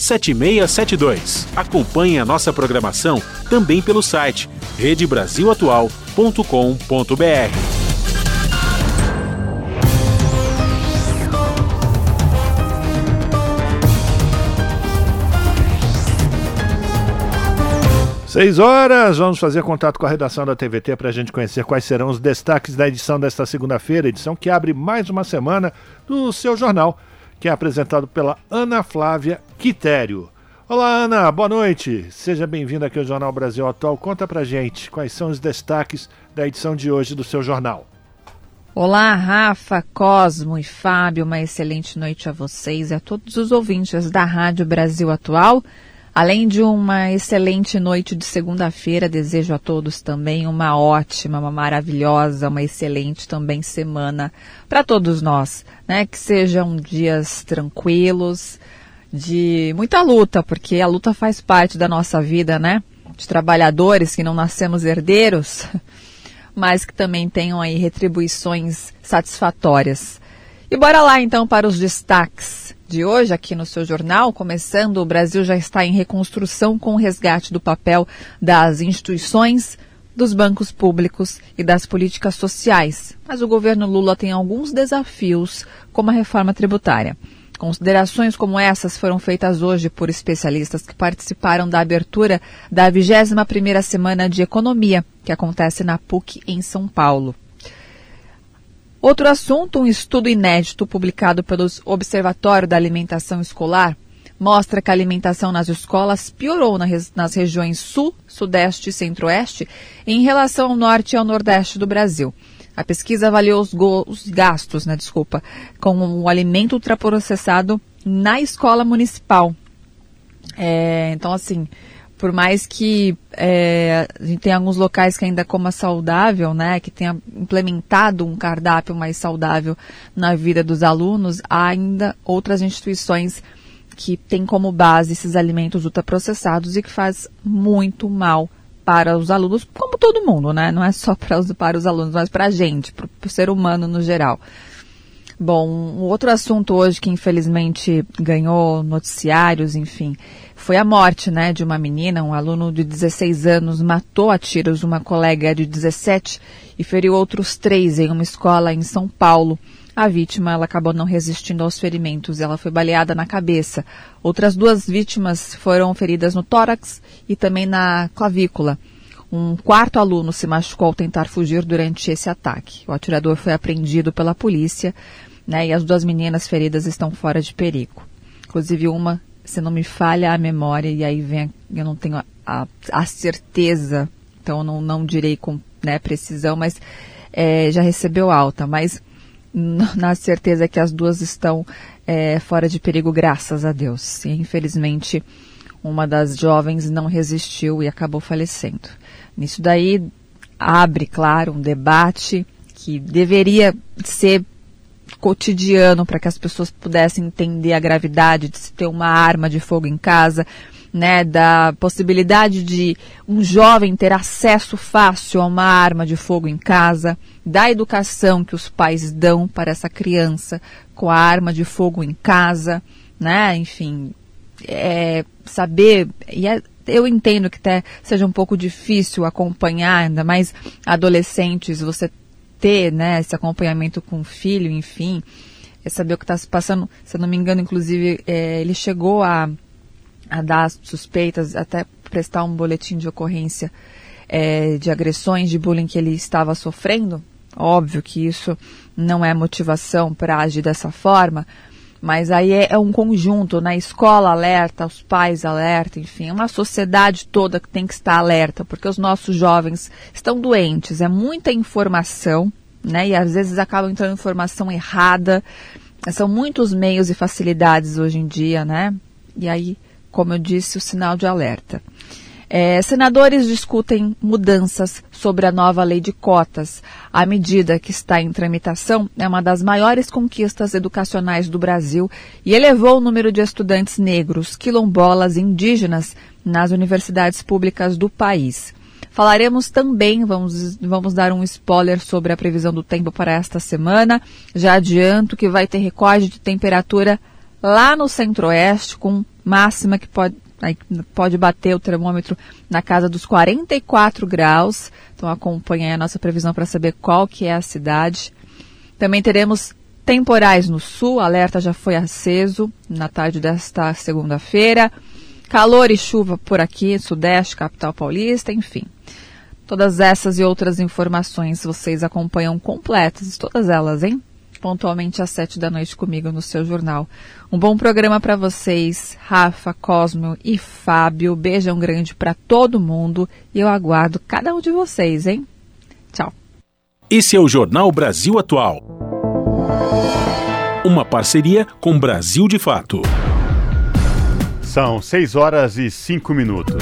7672. Acompanhe a nossa programação também pelo site redebrasilatual.com.br.
Seis horas, vamos fazer contato com a redação da TVT para a gente conhecer quais serão os destaques da edição desta segunda-feira, edição que abre mais uma semana do seu jornal, que é apresentado pela Ana Flávia Quitério. Olá, Ana, boa noite. Seja bem-vinda aqui ao Jornal Brasil Atual. Conta pra gente quais são os destaques da edição de hoje do seu jornal.
Olá, Rafa, Cosmo e Fábio. Uma excelente noite a vocês e a todos os ouvintes da Rádio Brasil Atual. Além de uma excelente noite de segunda-feira, desejo a todos também uma ótima, uma maravilhosa, uma excelente também semana para todos nós, né? Que sejam dias tranquilos, de muita luta, porque a luta faz parte da nossa vida, né? De trabalhadores que não nascemos herdeiros, mas que também tenham aí retribuições satisfatórias. E bora lá então para os destaques de hoje aqui no seu jornal. Começando, o Brasil já está em reconstrução com o resgate do papel das instituições, dos bancos públicos e das políticas sociais. Mas o governo Lula tem alguns desafios, como a reforma tributária. Considerações como essas foram feitas hoje por especialistas que participaram da abertura da 21ª Semana de Economia, que acontece na PUC em São Paulo. Outro assunto, um estudo inédito publicado pelo Observatório da Alimentação Escolar mostra que a alimentação nas escolas piorou nas regiões Sul, Sudeste e Centro-Oeste em relação ao Norte e ao Nordeste do Brasil. A pesquisa avaliou os, os gastos, né, desculpa, com o alimento ultraprocessado na escola municipal. É, então, assim, por mais que é, a gente tenha alguns locais que ainda coma saudável, né, que tenha implementado um cardápio mais saudável na vida dos alunos, há ainda outras instituições que têm como base esses alimentos ultraprocessados e que faz muito mal para os alunos, como todo mundo, né? Não é só para os, para os alunos, mas para a gente, para o ser humano no geral. Bom, um outro assunto hoje que infelizmente ganhou noticiários, enfim, foi a morte, né, de uma menina, um aluno de 16 anos matou a tiros uma colega de 17 e feriu outros três em uma escola em São Paulo. A vítima ela acabou não resistindo aos ferimentos, ela foi baleada na cabeça. Outras duas vítimas foram feridas no tórax e também na clavícula. Um quarto aluno se machucou ao tentar fugir durante esse ataque. O atirador foi apreendido pela polícia, né, e as duas meninas feridas estão fora de perigo. Inclusive uma se não me falha a memória, e aí vem, eu não tenho a, a, a certeza, então não, não direi com né, precisão, mas é, já recebeu alta, mas na certeza que as duas estão é, fora de perigo, graças a Deus. E, infelizmente, uma das jovens não resistiu e acabou falecendo. Nisso daí abre, claro, um debate que deveria ser cotidiano para que as pessoas pudessem entender a gravidade de se ter uma arma de fogo em casa, né, da possibilidade de um jovem ter acesso fácil a uma arma de fogo em casa, da educação que os pais dão para essa criança com a arma de fogo em casa, né, enfim, é, saber e é, eu entendo que até seja um pouco difícil acompanhar, ainda mais adolescentes, você ter né, esse acompanhamento com o filho, enfim, é saber o que está se passando. Se eu não me engano, inclusive, é, ele chegou a, a dar suspeitas, até prestar um boletim de ocorrência é, de agressões, de bullying que ele estava sofrendo. Óbvio que isso não é motivação para agir dessa forma, mas aí é, é, um conjunto, né? escola alerta, os pais alerta, enfim, uma sociedade toda que tem que estar alerta, porque os nossos jovens estão doentes, é muita informação, né? E às vezes acaba entrando informação errada. São muitos meios e facilidades hoje em dia, né? E aí, como eu disse, o sinal de alerta. É, senadores discutem mudanças sobre a nova lei de cotas. A medida que está em tramitação é uma das maiores conquistas educacionais do Brasil e elevou o número de estudantes negros, quilombolas e indígenas nas universidades públicas do país. Falaremos também, vamos, vamos dar um spoiler sobre a previsão do tempo para esta semana. Já adianto que vai ter recorde de temperatura lá no centro-oeste, com máxima que pode Aí pode bater o termômetro na casa dos 44 graus. Então acompanhe a nossa previsão para saber qual que é a cidade. Também teremos temporais no sul, alerta já foi aceso na tarde desta segunda-feira. Calor e chuva por aqui, sudeste, capital paulista, enfim. Todas essas e outras informações vocês acompanham completas, todas elas, hein? Pontualmente às sete da noite comigo no seu jornal. Um bom programa para vocês, Rafa, Cosmo e Fábio. Beijão grande para todo mundo e eu aguardo cada um de vocês, hein? Tchau.
Esse é o Jornal Brasil Atual. Uma parceria com Brasil de Fato.
São 6 horas e 5 minutos.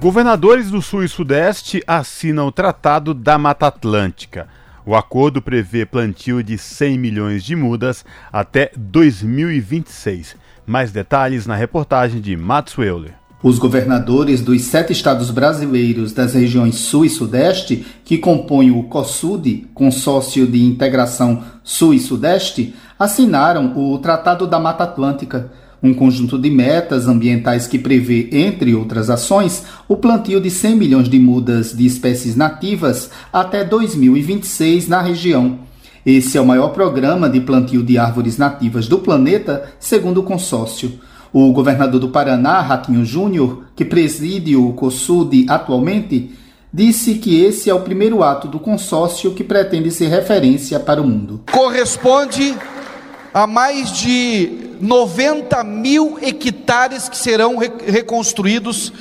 Governadores do Sul e Sudeste assinam o Tratado da Mata Atlântica. O acordo prevê plantio de 100 milhões de mudas até 2026. Mais detalhes na reportagem de Max Euler.
Os governadores dos sete estados brasileiros das regiões Sul e Sudeste, que compõem o COSUD, Consórcio de Integração Sul e Sudeste, assinaram o Tratado da Mata Atlântica, um conjunto de metas ambientais que prevê, entre outras ações, o plantio de 100 milhões de mudas de espécies nativas até 2026 na região. Esse é o maior programa de plantio de árvores nativas do planeta, segundo o consórcio. O governador do Paraná, Ratinho Júnior, que preside o COSUD atualmente, disse que esse é o primeiro ato do consórcio que pretende ser referência para o mundo.
Corresponde a mais de 90 mil hectares que serão re reconstruídos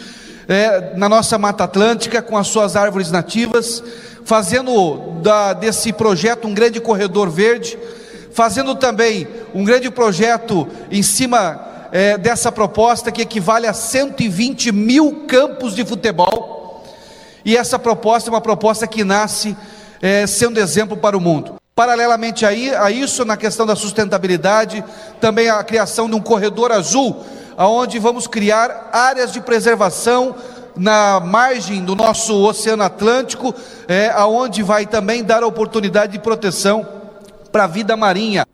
é, na nossa Mata Atlântica com as suas árvores nativas, fazendo da, desse projeto um grande corredor verde, fazendo também um grande projeto em cima é, dessa proposta que equivale a 120 mil campos de futebol. E essa proposta é uma proposta que nasce é, sendo exemplo para o mundo. Paralelamente a, isso, na questão da sustentabilidade, também a criação de um corredor azul, aonde vamos criar áreas de preservação na margem do nosso Oceano Atlântico, é, aonde vai também dar oportunidade de proteção para a vida marinha.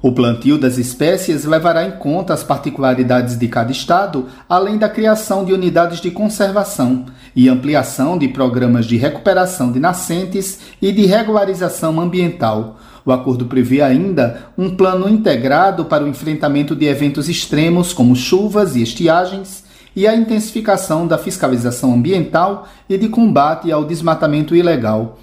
O plantio das espécies levará em conta as particularidades de cada estado, além da criação de unidades de conservação e ampliação de programas de recuperação de nascentes e de regularização ambiental. O acordo prevê ainda um plano integrado para o enfrentamento de eventos extremos como chuvas e estiagens e a intensificação da fiscalização ambiental e de combate ao desmatamento ilegal.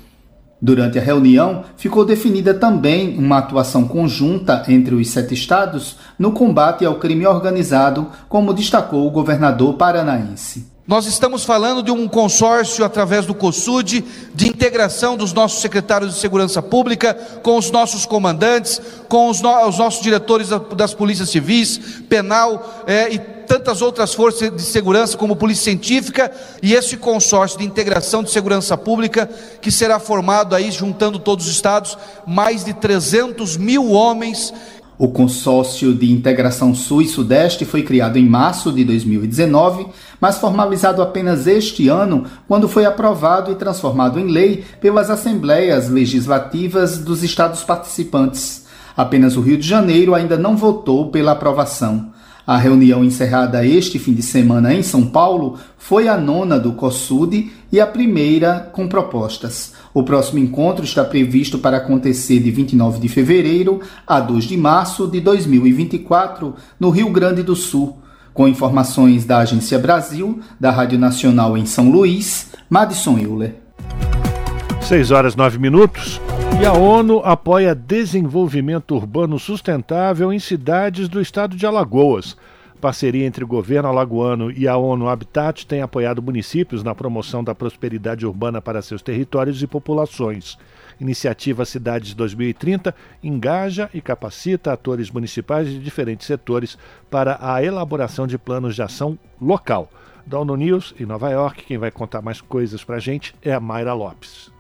Durante a reunião, ficou definida também uma atuação conjunta entre os sete estados no combate ao crime organizado, como destacou o governador paranaense.
Nós estamos falando de um consórcio através do COSUD, de integração dos nossos secretários de segurança pública, com os nossos comandantes, com os, no os nossos diretores das polícias civis, penal é, e tantas outras forças de segurança, como Polícia Científica, e esse consórcio de integração de segurança pública, que será formado aí, juntando todos os estados, mais de 300 mil homens.
O consórcio de integração Sul e Sudeste foi criado em março de 2019, mas formalizado apenas este ano, quando foi aprovado e transformado em lei pelas assembleias legislativas dos estados participantes. Apenas o Rio de Janeiro ainda não votou pela aprovação. A reunião encerrada este fim de semana em São Paulo foi a nona do COSUD e a primeira com propostas. O próximo encontro está previsto para acontecer de 29 de fevereiro a 2 de março de 2024, no Rio Grande do Sul. Com informações da Agência Brasil, da Rádio Nacional em São Luís, Madison Euler.
6 horas 9 minutos. E a ONU apoia desenvolvimento urbano sustentável em cidades do estado de Alagoas. Parceria entre o governo alagoano e a ONU Habitat tem apoiado municípios na promoção da prosperidade urbana para seus territórios e populações. Iniciativa Cidades 2030 engaja e capacita atores municipais de diferentes setores para a elaboração de planos de ação local. Da ONU News, em Nova York, quem vai contar mais coisas para a gente é a Mayra Lopes.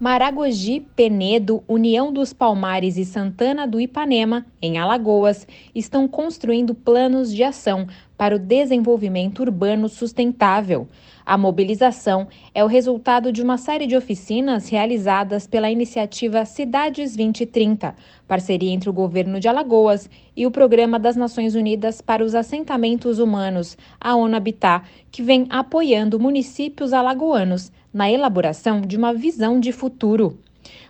Maragogi, Penedo, União dos Palmares e Santana do Ipanema, em Alagoas, estão construindo planos de ação para o desenvolvimento urbano sustentável. A mobilização é o resultado de uma série de oficinas realizadas pela iniciativa Cidades 2030, parceria entre o governo de Alagoas e o Programa das Nações Unidas para os Assentamentos Humanos, a ONU Habitat, que vem apoiando municípios alagoanos na elaboração de uma visão de futuro.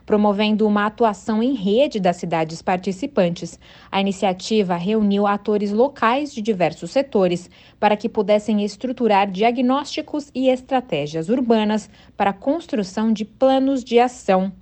Promovendo uma atuação em rede das cidades participantes, a iniciativa reuniu atores locais de diversos setores para que pudessem estruturar diagnósticos e estratégias urbanas para a construção de planos de ação.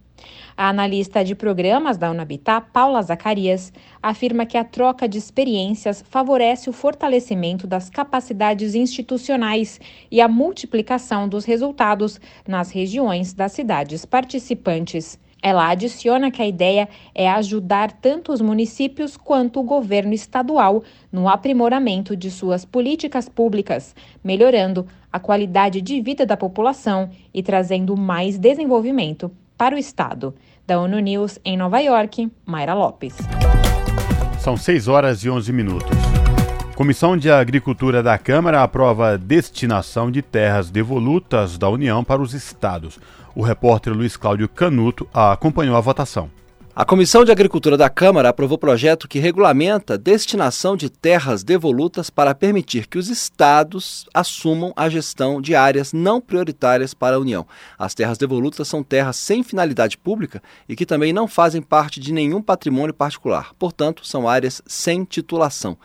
A analista de programas da Unabitat, Paula Zacarias, afirma que a troca de experiências favorece o fortalecimento das capacidades institucionais e a multiplicação dos resultados nas regiões das cidades participantes. Ela adiciona que a ideia é ajudar tanto os municípios quanto o governo estadual no aprimoramento de suas políticas públicas, melhorando a qualidade de vida da população e trazendo mais desenvolvimento para o Estado. Da ONU News em Nova York, Mayra Lopes.
São 6 horas e 11 minutos. Comissão de Agricultura da Câmara aprova a destinação de terras devolutas da União para os estados. O repórter Luiz Cláudio Canuto acompanhou a votação.
A Comissão de Agricultura da Câmara aprovou projeto que regulamenta destinação de terras devolutas para permitir que os estados assumam a gestão de áreas não prioritárias para a União. As terras devolutas são terras sem finalidade pública e que também não fazem parte de nenhum patrimônio particular. Portanto, são áreas sem titulação.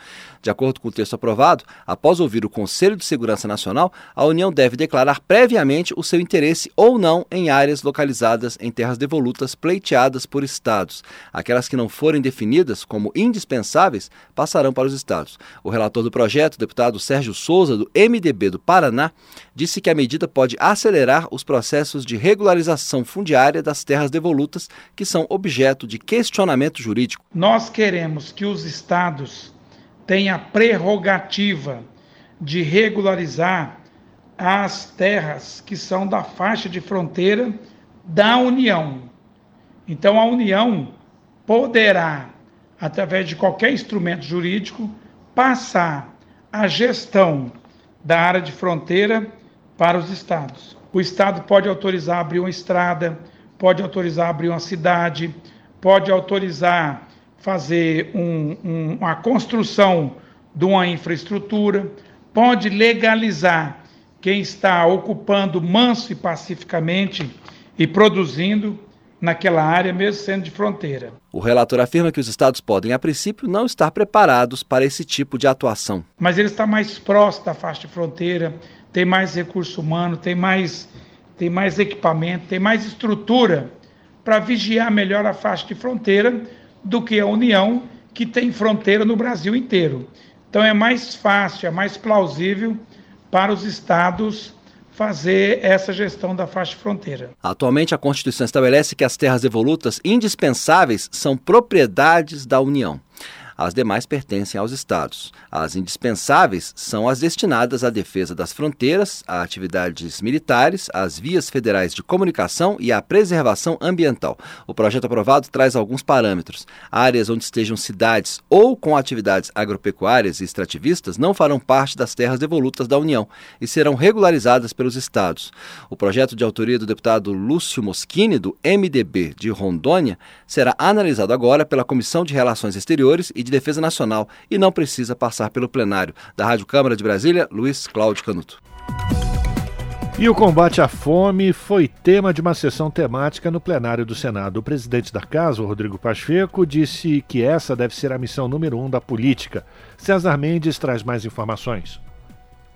De acordo com o texto aprovado, após ouvir o Conselho de Segurança Nacional, a União deve declarar previamente o seu interesse ou não em áreas localizadas em terras devolutas pleiteadas por estados. Aquelas que não forem definidas como indispensáveis passarão para os estados. O relator do projeto, deputado Sérgio Souza, do MDB do Paraná, disse que a medida pode acelerar os processos de regularização fundiária das terras devolutas que são objeto de questionamento jurídico.
Nós queremos que os estados tem a prerrogativa de regularizar as terras que são da faixa de fronteira da União. Então a União poderá, através de qualquer instrumento jurídico, passar a gestão da área de fronteira para os estados. O estado pode autorizar abrir uma estrada, pode autorizar abrir uma cidade, pode autorizar fazer um, um, uma construção de uma infraestrutura, pode legalizar quem está ocupando manso e pacificamente e produzindo naquela área, mesmo sendo de fronteira.
O relator afirma que os estados podem, a princípio, não estar preparados para esse tipo de atuação.
Mas ele está mais próximo da faixa de fronteira, tem mais recurso humano, tem mais, tem mais equipamento, tem mais estrutura para vigiar melhor a faixa de fronteira do que a União, que tem fronteira no Brasil inteiro. Então é mais fácil, é mais plausível para os estados fazer essa gestão da faixa fronteira.
Atualmente, a Constituição estabelece que as terras devolutas indispensáveis são propriedades da União. As demais pertencem aos estados. As indispensáveis são as destinadas à defesa das fronteiras, a atividades militares, às vias federais de comunicação e à preservação ambiental. O projeto aprovado traz alguns parâmetros. Áreas onde estejam cidades ou com atividades agropecuárias e extrativistas não farão parte das terras devolutas da União e serão regularizadas pelos estados. O projeto de autoria do deputado Lúcio Moschini, do MDB de Rondônia, será analisado agora pela Comissão de Relações Exteriores e de Defesa Nacional e não precisa passar pelo plenário. Da Rádio Câmara de Brasília, Luiz Cláudio Canuto.
E o combate à fome foi tema de uma sessão temática no plenário do Senado. O presidente da casa, Rodrigo Pacheco, disse que essa deve ser a missão número um da política. César Mendes traz mais informações.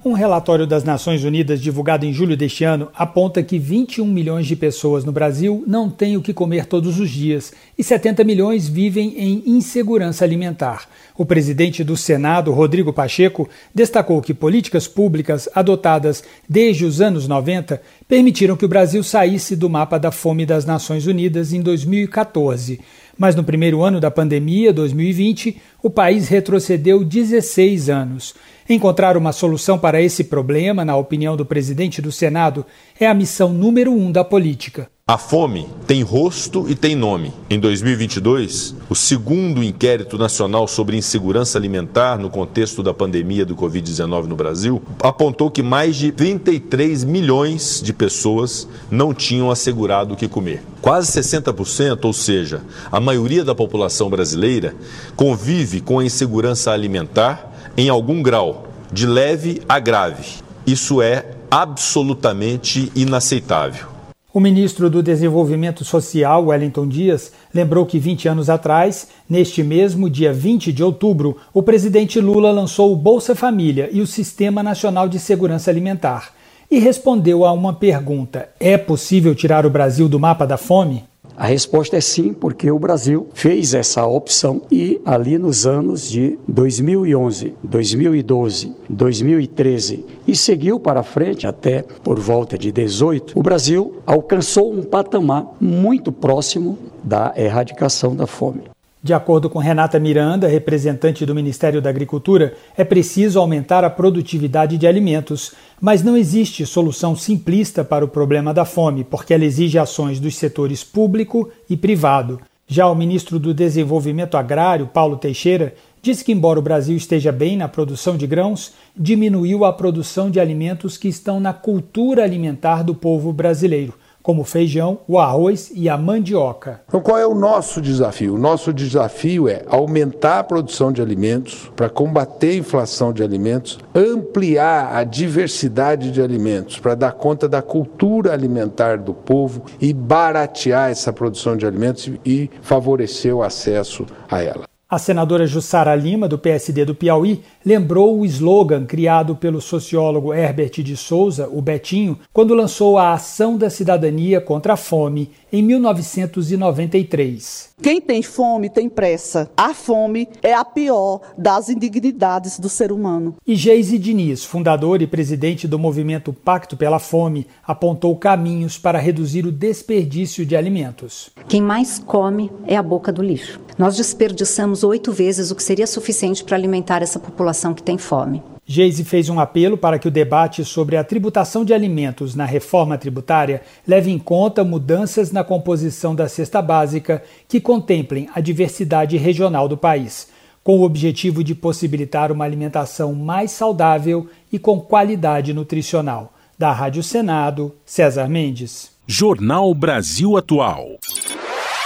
Um relatório das Nações Unidas divulgado em julho deste ano aponta que 21 milhões de pessoas no Brasil não têm o que comer todos os dias e 70 milhões vivem em insegurança alimentar. O presidente do Senado, Rodrigo Pacheco, destacou que políticas públicas adotadas desde os anos 90 permitiram que o Brasil saísse do mapa da fome das Nações Unidas em 2014. Mas no primeiro ano da pandemia, 2020, o país retrocedeu 16 anos. Encontrar uma solução para esse problema, na opinião do presidente do Senado, é a missão número um da política.
A fome tem rosto e tem nome. Em 2022, o segundo inquérito nacional sobre insegurança alimentar no contexto da pandemia do Covid-19 no Brasil apontou que mais de 33 milhões de pessoas não tinham assegurado o que comer. Quase 60%, ou seja, a maioria da população brasileira, convive com a insegurança alimentar em algum grau, de leve a grave. Isso é absolutamente inaceitável.
O ministro do Desenvolvimento Social, Wellington Dias, lembrou que 20 anos atrás, neste mesmo dia 20 de outubro, o presidente Lula lançou o Bolsa Família e o Sistema Nacional de Segurança Alimentar. E respondeu a uma pergunta: é possível tirar o Brasil do mapa da fome?
A resposta é sim, porque o Brasil fez essa opção e ali nos anos de 2011, 2012, 2013 e seguiu para frente até por volta de 18, o Brasil alcançou um patamar muito próximo da erradicação da fome.
De acordo com Renata Miranda, representante do Ministério da Agricultura, é preciso aumentar a produtividade de alimentos, mas não existe solução simplista para o problema da fome, porque ela exige ações dos setores público e privado. Já o ministro do Desenvolvimento Agrário, Paulo Teixeira, disse que, embora o Brasil esteja bem na produção de grãos, diminuiu a produção de alimentos que estão na cultura alimentar do povo brasileiro como o feijão, o arroz e a mandioca.
Então, qual é o nosso desafio? O nosso desafio é aumentar a produção de alimentos para combater a inflação de alimentos, ampliar a diversidade de alimentos para dar conta da cultura alimentar do povo e baratear essa produção de alimentos e favorecer o acesso a ela.
A senadora Jussara Lima, do PSD do Piauí, lembrou o slogan criado pelo sociólogo Herbert de Souza, o Betinho, quando lançou a Ação da Cidadania contra a Fome em 1993.
Quem tem fome tem pressa. A fome é a pior das indignidades do ser humano.
E Geise Diniz, fundador e presidente do movimento Pacto pela Fome, apontou caminhos para reduzir o desperdício de alimentos.
Quem mais come é a boca do lixo. Nós desperdiçamos oito vezes o que seria suficiente para alimentar essa população que tem fome.
Geise fez um apelo para que o debate sobre a tributação de alimentos na reforma tributária leve em conta mudanças na composição da cesta básica que contemplem a diversidade regional do país, com o objetivo de possibilitar uma alimentação mais saudável e com qualidade nutricional. Da Rádio Senado, César Mendes.
Jornal Brasil Atual.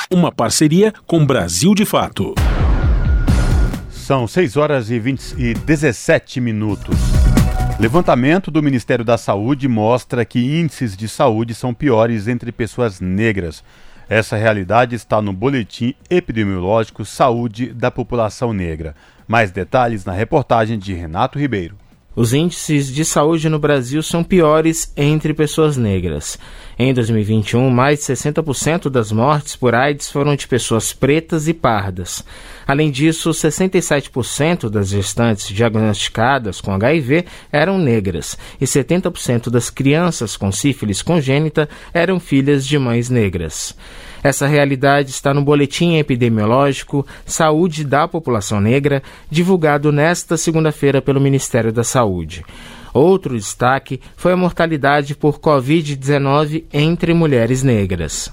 Uma parceria com Brasil de Fato.
São 6 horas e, 20, e 17 minutos. Levantamento do Ministério da Saúde mostra que índices de saúde são piores entre pessoas negras. Essa realidade está no Boletim Epidemiológico Saúde da População Negra. Mais detalhes na reportagem de Renato Ribeiro.
Os índices de saúde no Brasil são piores entre pessoas negras. Em 2021, mais de 60% das mortes por AIDS foram de pessoas pretas e pardas. Além disso, 67% das gestantes diagnosticadas com HIV eram negras e 70% das crianças com sífilis congênita eram filhas de mães negras. Essa realidade está no Boletim Epidemiológico Saúde da População Negra, divulgado nesta segunda-feira pelo Ministério da Saúde. Outro destaque foi a mortalidade por Covid-19 entre mulheres negras.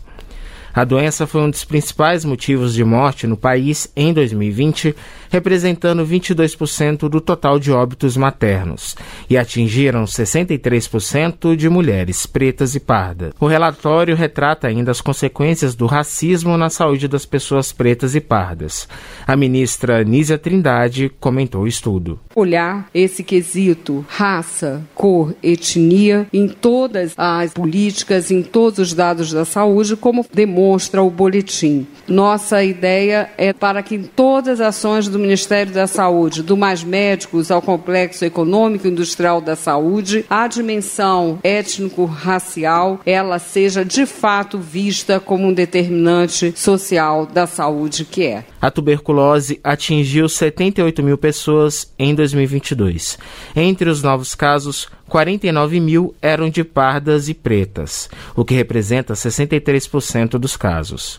A doença foi um dos principais motivos de morte no país em 2020, representando 22% do total de óbitos maternos, e atingiram 63% de mulheres pretas e pardas. O relatório retrata ainda as consequências do racismo na saúde das pessoas pretas e pardas. A ministra Nízia Trindade comentou o estudo.
Olhar esse quesito raça, cor, etnia em todas as políticas, em todos os dados da saúde, como demonstra o boletim. Nossa ideia é para que todas as ações do Ministério da Saúde, do Mais Médicos ao Complexo Econômico e Industrial da Saúde, a dimensão étnico-racial, ela seja de fato vista como um determinante social da saúde que é.
A tuberculose atingiu 78 mil pessoas em 2022. Entre os novos casos, 49 mil eram de pardas e pretas, o que representa 63% dos casos.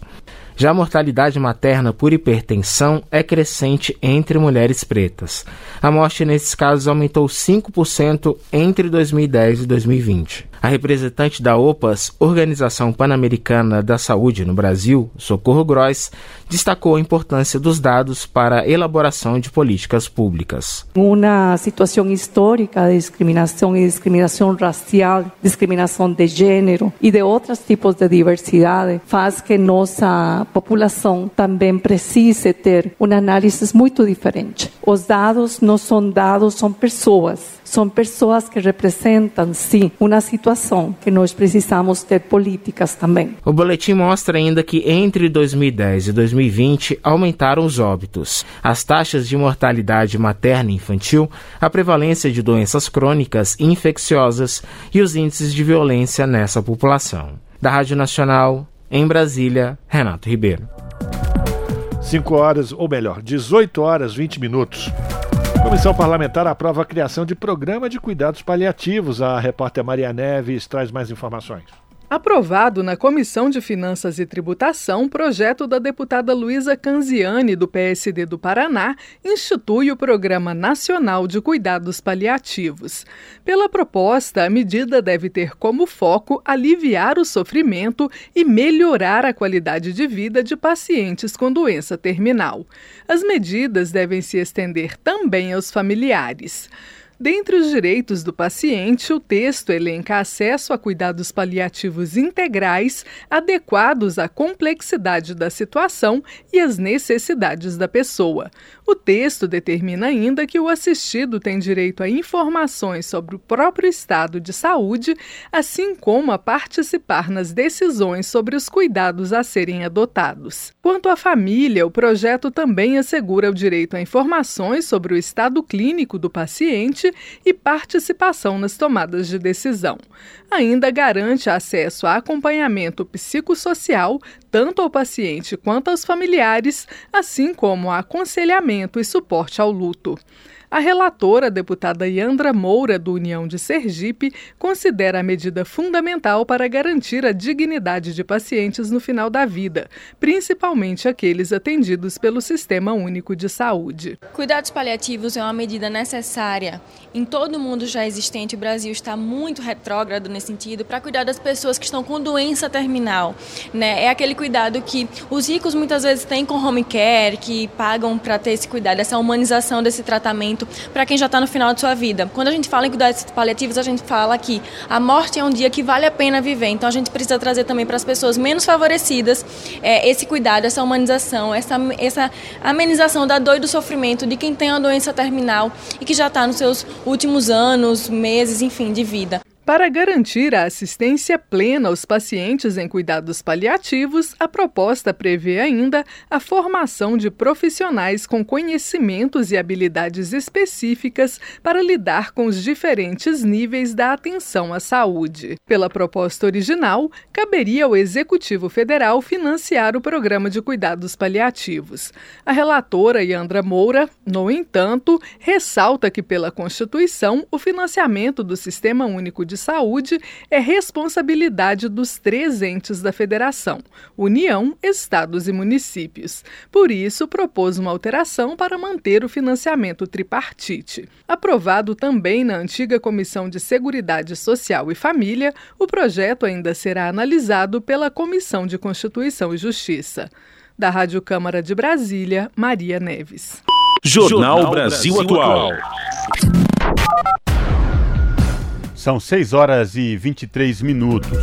Já a mortalidade materna por hipertensão é crescente entre mulheres pretas. A morte nesses casos aumentou 5% entre 2010 e 2020. A representante da OPAS, Organização Pan-Americana da Saúde no Brasil, Socorro Gross, destacou a importância dos dados para a elaboração de políticas públicas.
Uma situação histórica de discriminação e discriminação racial, discriminação de gênero e de outros tipos de diversidade faz que nossa população também precise ter uma análise muito diferente. Os dados não são dados, são pessoas são pessoas que representam, sim, uma situação que nós precisamos ter políticas também.
O boletim mostra ainda que entre 2010 e 2020 aumentaram os óbitos, as taxas de mortalidade materna e infantil, a prevalência de doenças crônicas e infecciosas e os índices de violência nessa população. Da Rádio Nacional, em Brasília, Renato Ribeiro.
5 horas, ou melhor, 18 horas 20 minutos. Comissão Parlamentar aprova a criação de programa de cuidados paliativos. A repórter Maria Neves traz mais informações.
Aprovado na Comissão de Finanças e Tributação, projeto da deputada Luísa Canziani, do PSD do Paraná, institui o Programa Nacional de Cuidados Paliativos. Pela proposta, a medida deve ter como foco aliviar o sofrimento e melhorar a qualidade de vida de pacientes com doença terminal. As medidas devem se estender também aos familiares. Dentre os direitos do paciente, o texto elenca acesso a cuidados paliativos integrais adequados à complexidade da situação e às necessidades da pessoa. O texto determina ainda que o assistido tem direito a informações sobre o próprio estado de saúde, assim como a participar nas decisões sobre os cuidados a serem adotados. Quanto à família, o projeto também assegura o direito a informações sobre o estado clínico do paciente e participação nas tomadas de decisão. Ainda garante acesso a acompanhamento psicossocial tanto ao paciente quanto aos familiares, assim como a aconselhamento e suporte ao luto. A relatora, a deputada Yandra Moura, do União de Sergipe, considera a medida fundamental para garantir a dignidade de pacientes no final da vida, principalmente aqueles atendidos pelo Sistema Único de Saúde.
Cuidados paliativos é uma medida necessária. Em todo o mundo já existente, o Brasil está muito retrógrado nesse sentido para cuidar das pessoas que estão com doença terminal. Né? É aquele cuidado que os ricos muitas vezes têm com home care, que pagam para ter esse cuidado, essa humanização desse tratamento para quem já está no final de sua vida. Quando a gente fala em cuidados paliativos, a gente fala que a morte é um dia que vale a pena viver. Então a gente precisa trazer também para as pessoas menos favorecidas é, esse cuidado, essa humanização, essa, essa amenização da dor e do sofrimento de quem tem uma doença terminal e que já está nos seus últimos anos, meses, enfim, de vida.
Para garantir a assistência plena aos pacientes em cuidados paliativos, a proposta prevê ainda a formação de profissionais com conhecimentos e habilidades específicas para lidar com os diferentes níveis da atenção à saúde. Pela proposta original, caberia ao Executivo Federal financiar o programa de cuidados paliativos. A relatora Yandra Moura, no entanto, ressalta que, pela Constituição, o financiamento do Sistema Único de Saúde é responsabilidade dos três entes da Federação: União, Estados e Municípios. Por isso, propôs uma alteração para manter o financiamento tripartite. Aprovado também na antiga Comissão de Seguridade Social e Família, o projeto ainda será analisado pela Comissão de Constituição e Justiça. Da Rádio Câmara de Brasília, Maria Neves.
Jornal Brasil Atual.
São 6 horas e 23 minutos.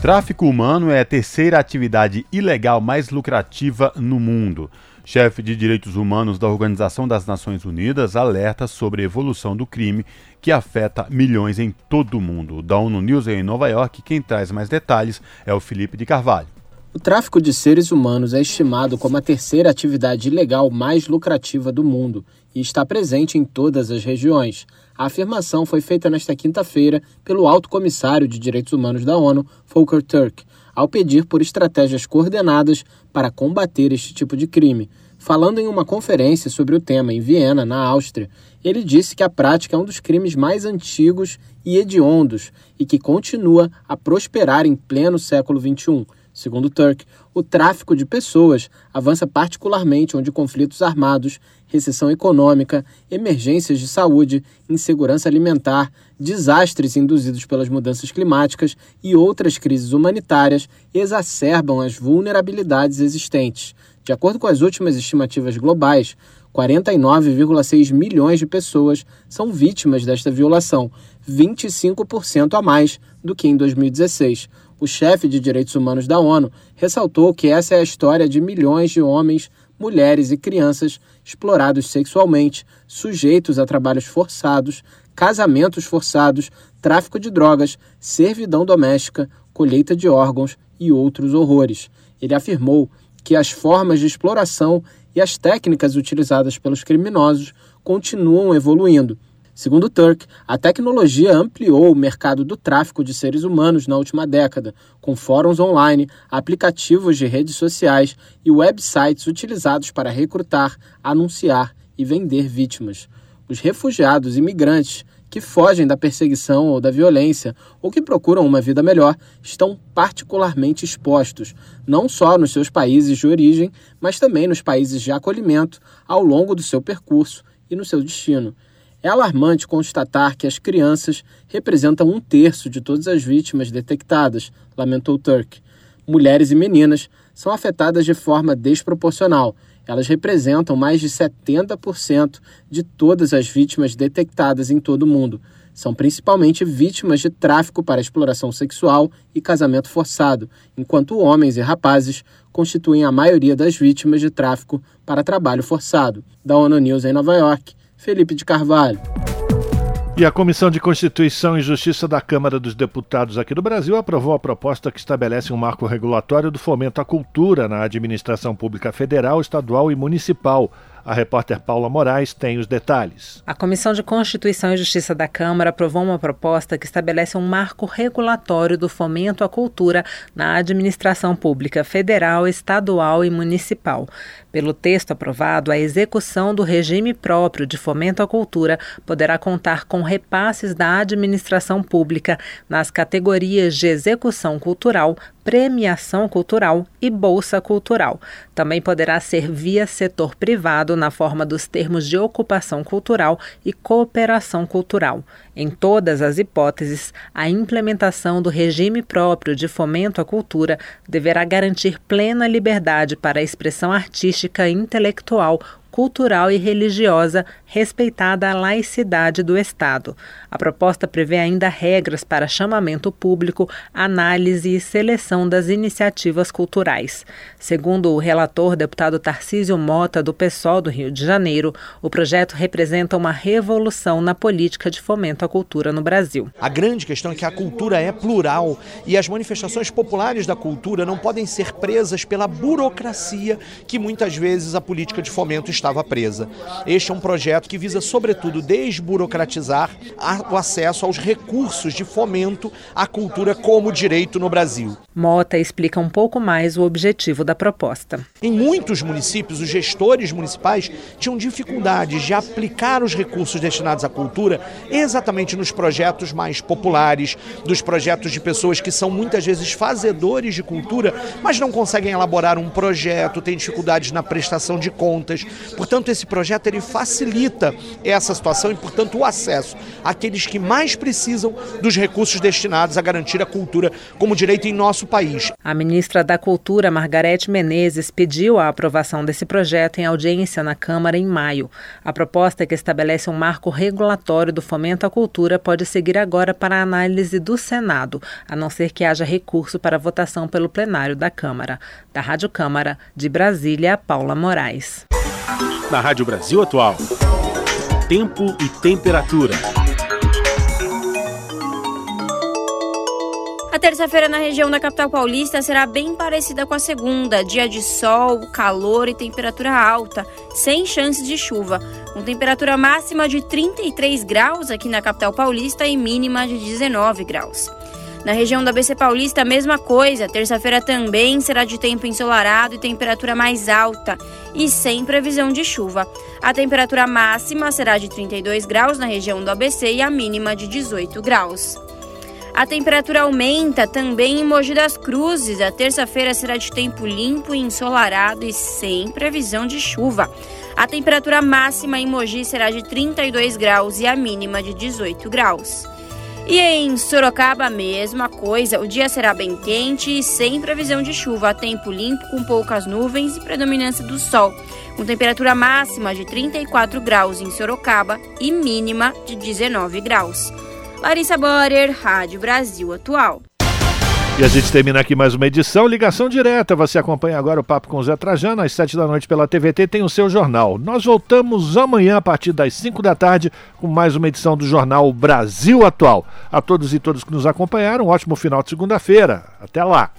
Tráfico humano é a terceira atividade ilegal mais lucrativa no mundo. Chefe de Direitos Humanos da Organização das Nações Unidas alerta sobre a evolução do crime que afeta milhões em todo o mundo. Da ONU News em Nova York, quem traz mais detalhes é o Felipe de Carvalho.
O tráfico de seres humanos é estimado como a terceira atividade ilegal mais lucrativa do mundo e está presente em todas as regiões. A afirmação foi feita nesta quinta-feira pelo Alto Comissário de Direitos Humanos da ONU, Volker Turk, ao pedir por estratégias coordenadas para combater este tipo de crime. Falando em uma conferência sobre o tema em Viena, na Áustria, ele disse que a prática é um dos crimes mais antigos e hediondos e que continua a prosperar em pleno século XXI. Segundo Turk, o tráfico de pessoas avança particularmente onde conflitos armados, recessão econômica, emergências de saúde, insegurança alimentar, desastres induzidos pelas mudanças climáticas e outras crises humanitárias exacerbam as vulnerabilidades existentes. De acordo com as últimas estimativas globais, 49,6 milhões de pessoas são vítimas desta violação, 25% a mais do que em 2016 o chefe de direitos humanos da ONU ressaltou que essa é a história de milhões de homens, mulheres e crianças explorados sexualmente, sujeitos a trabalhos forçados, casamentos forçados, tráfico de drogas, servidão doméstica, colheita de órgãos e outros horrores. Ele afirmou que as formas de exploração e as técnicas utilizadas pelos criminosos continuam evoluindo Segundo Turk, a tecnologia ampliou o mercado do tráfico de seres humanos na última década, com fóruns online, aplicativos de redes sociais e websites utilizados para recrutar, anunciar e vender vítimas. Os refugiados e imigrantes que fogem da perseguição ou da violência ou que procuram uma vida melhor estão particularmente expostos, não só nos seus países de origem, mas também nos países de acolhimento ao longo do seu percurso e no seu destino. É alarmante constatar que as crianças representam um terço de todas as vítimas detectadas, lamentou Turk. Mulheres e meninas são afetadas de forma desproporcional. Elas representam mais de 70% de todas as vítimas detectadas em todo o mundo. São principalmente vítimas de tráfico para exploração sexual e casamento forçado, enquanto homens e rapazes constituem a maioria das vítimas de tráfico para trabalho forçado. Da ONU News em Nova York, Felipe de Carvalho.
E a Comissão de Constituição e Justiça da Câmara dos Deputados aqui do Brasil aprovou a proposta que estabelece um marco regulatório do fomento à cultura na administração pública federal, estadual e municipal a repórter Paula Moraes tem os detalhes.
A Comissão de Constituição e Justiça da Câmara aprovou uma proposta que estabelece um marco regulatório do fomento à cultura na administração pública federal, estadual e municipal. Pelo texto aprovado, a execução do regime próprio de fomento à cultura poderá contar com repasses da administração pública nas categorias de execução cultural, premiação cultural e bolsa cultural. Também poderá ser via setor privado na forma dos termos de ocupação cultural e cooperação cultural. Em todas as hipóteses, a implementação do regime próprio de fomento à cultura deverá garantir plena liberdade para a expressão artística e intelectual cultural e religiosa, respeitada a laicidade do Estado. A proposta prevê ainda regras para chamamento público, análise e seleção das iniciativas culturais. Segundo o relator deputado Tarcísio Mota, do PSOL do Rio de Janeiro, o projeto representa uma revolução na política de fomento à cultura no Brasil.
A grande questão é que a cultura é plural e as manifestações populares da cultura não podem ser presas pela burocracia que muitas vezes a política de fomento estava presa. Este é um projeto que visa, sobretudo, desburocratizar o acesso aos recursos de fomento à cultura como direito no Brasil.
Mota explica um pouco mais o objetivo da proposta.
Em muitos municípios, os gestores municipais tinham dificuldades de aplicar os recursos destinados à cultura exatamente nos projetos mais populares, dos projetos de pessoas que são muitas vezes fazedores de cultura, mas não conseguem elaborar um projeto, têm dificuldades na prestação de contas. Portanto, esse projeto ele facilita essa situação e, portanto, o acesso àqueles que mais precisam dos recursos destinados a garantir a cultura como direito em nosso país.
A ministra da Cultura, Margarete Menezes, pediu a aprovação desse projeto em audiência na Câmara em maio. A proposta que estabelece um marco regulatório do fomento à cultura pode seguir agora para a análise do Senado, a não ser que haja recurso para votação pelo plenário da Câmara. Da Rádio Câmara, de Brasília, Paula Moraes.
Na Rádio Brasil Atual, tempo e temperatura.
A terça-feira na região da capital paulista será bem parecida com a segunda, dia de sol, calor e temperatura alta, sem chances de chuva, com temperatura máxima de 33 graus aqui na capital paulista e mínima de 19 graus. Na região da BC Paulista, a mesma coisa. Terça-feira também será de tempo ensolarado e temperatura mais alta e sem previsão de chuva. A temperatura máxima será de 32 graus na região do ABC e a mínima de 18 graus. A temperatura aumenta também em Mogi das Cruzes. A terça-feira será de tempo limpo e ensolarado e sem previsão de chuva. A temperatura máxima em Mogi será de 32 graus e a mínima de 18 graus. E em Sorocaba, a mesma coisa. O dia será bem quente e sem previsão de chuva. Tempo limpo, com poucas nuvens e predominância do sol. Com temperatura máxima de 34 graus em Sorocaba e mínima de 19 graus. Larissa Borer, Rádio Brasil Atual.
E a gente termina aqui mais uma edição. Ligação direta. Você acompanha agora o Papo com o Zé Trajano. Às sete da noite pela TVT tem o seu jornal. Nós voltamos amanhã a partir das cinco da tarde com mais uma edição do jornal Brasil Atual. A todos e todas que nos acompanharam, um ótimo final de segunda-feira. Até lá.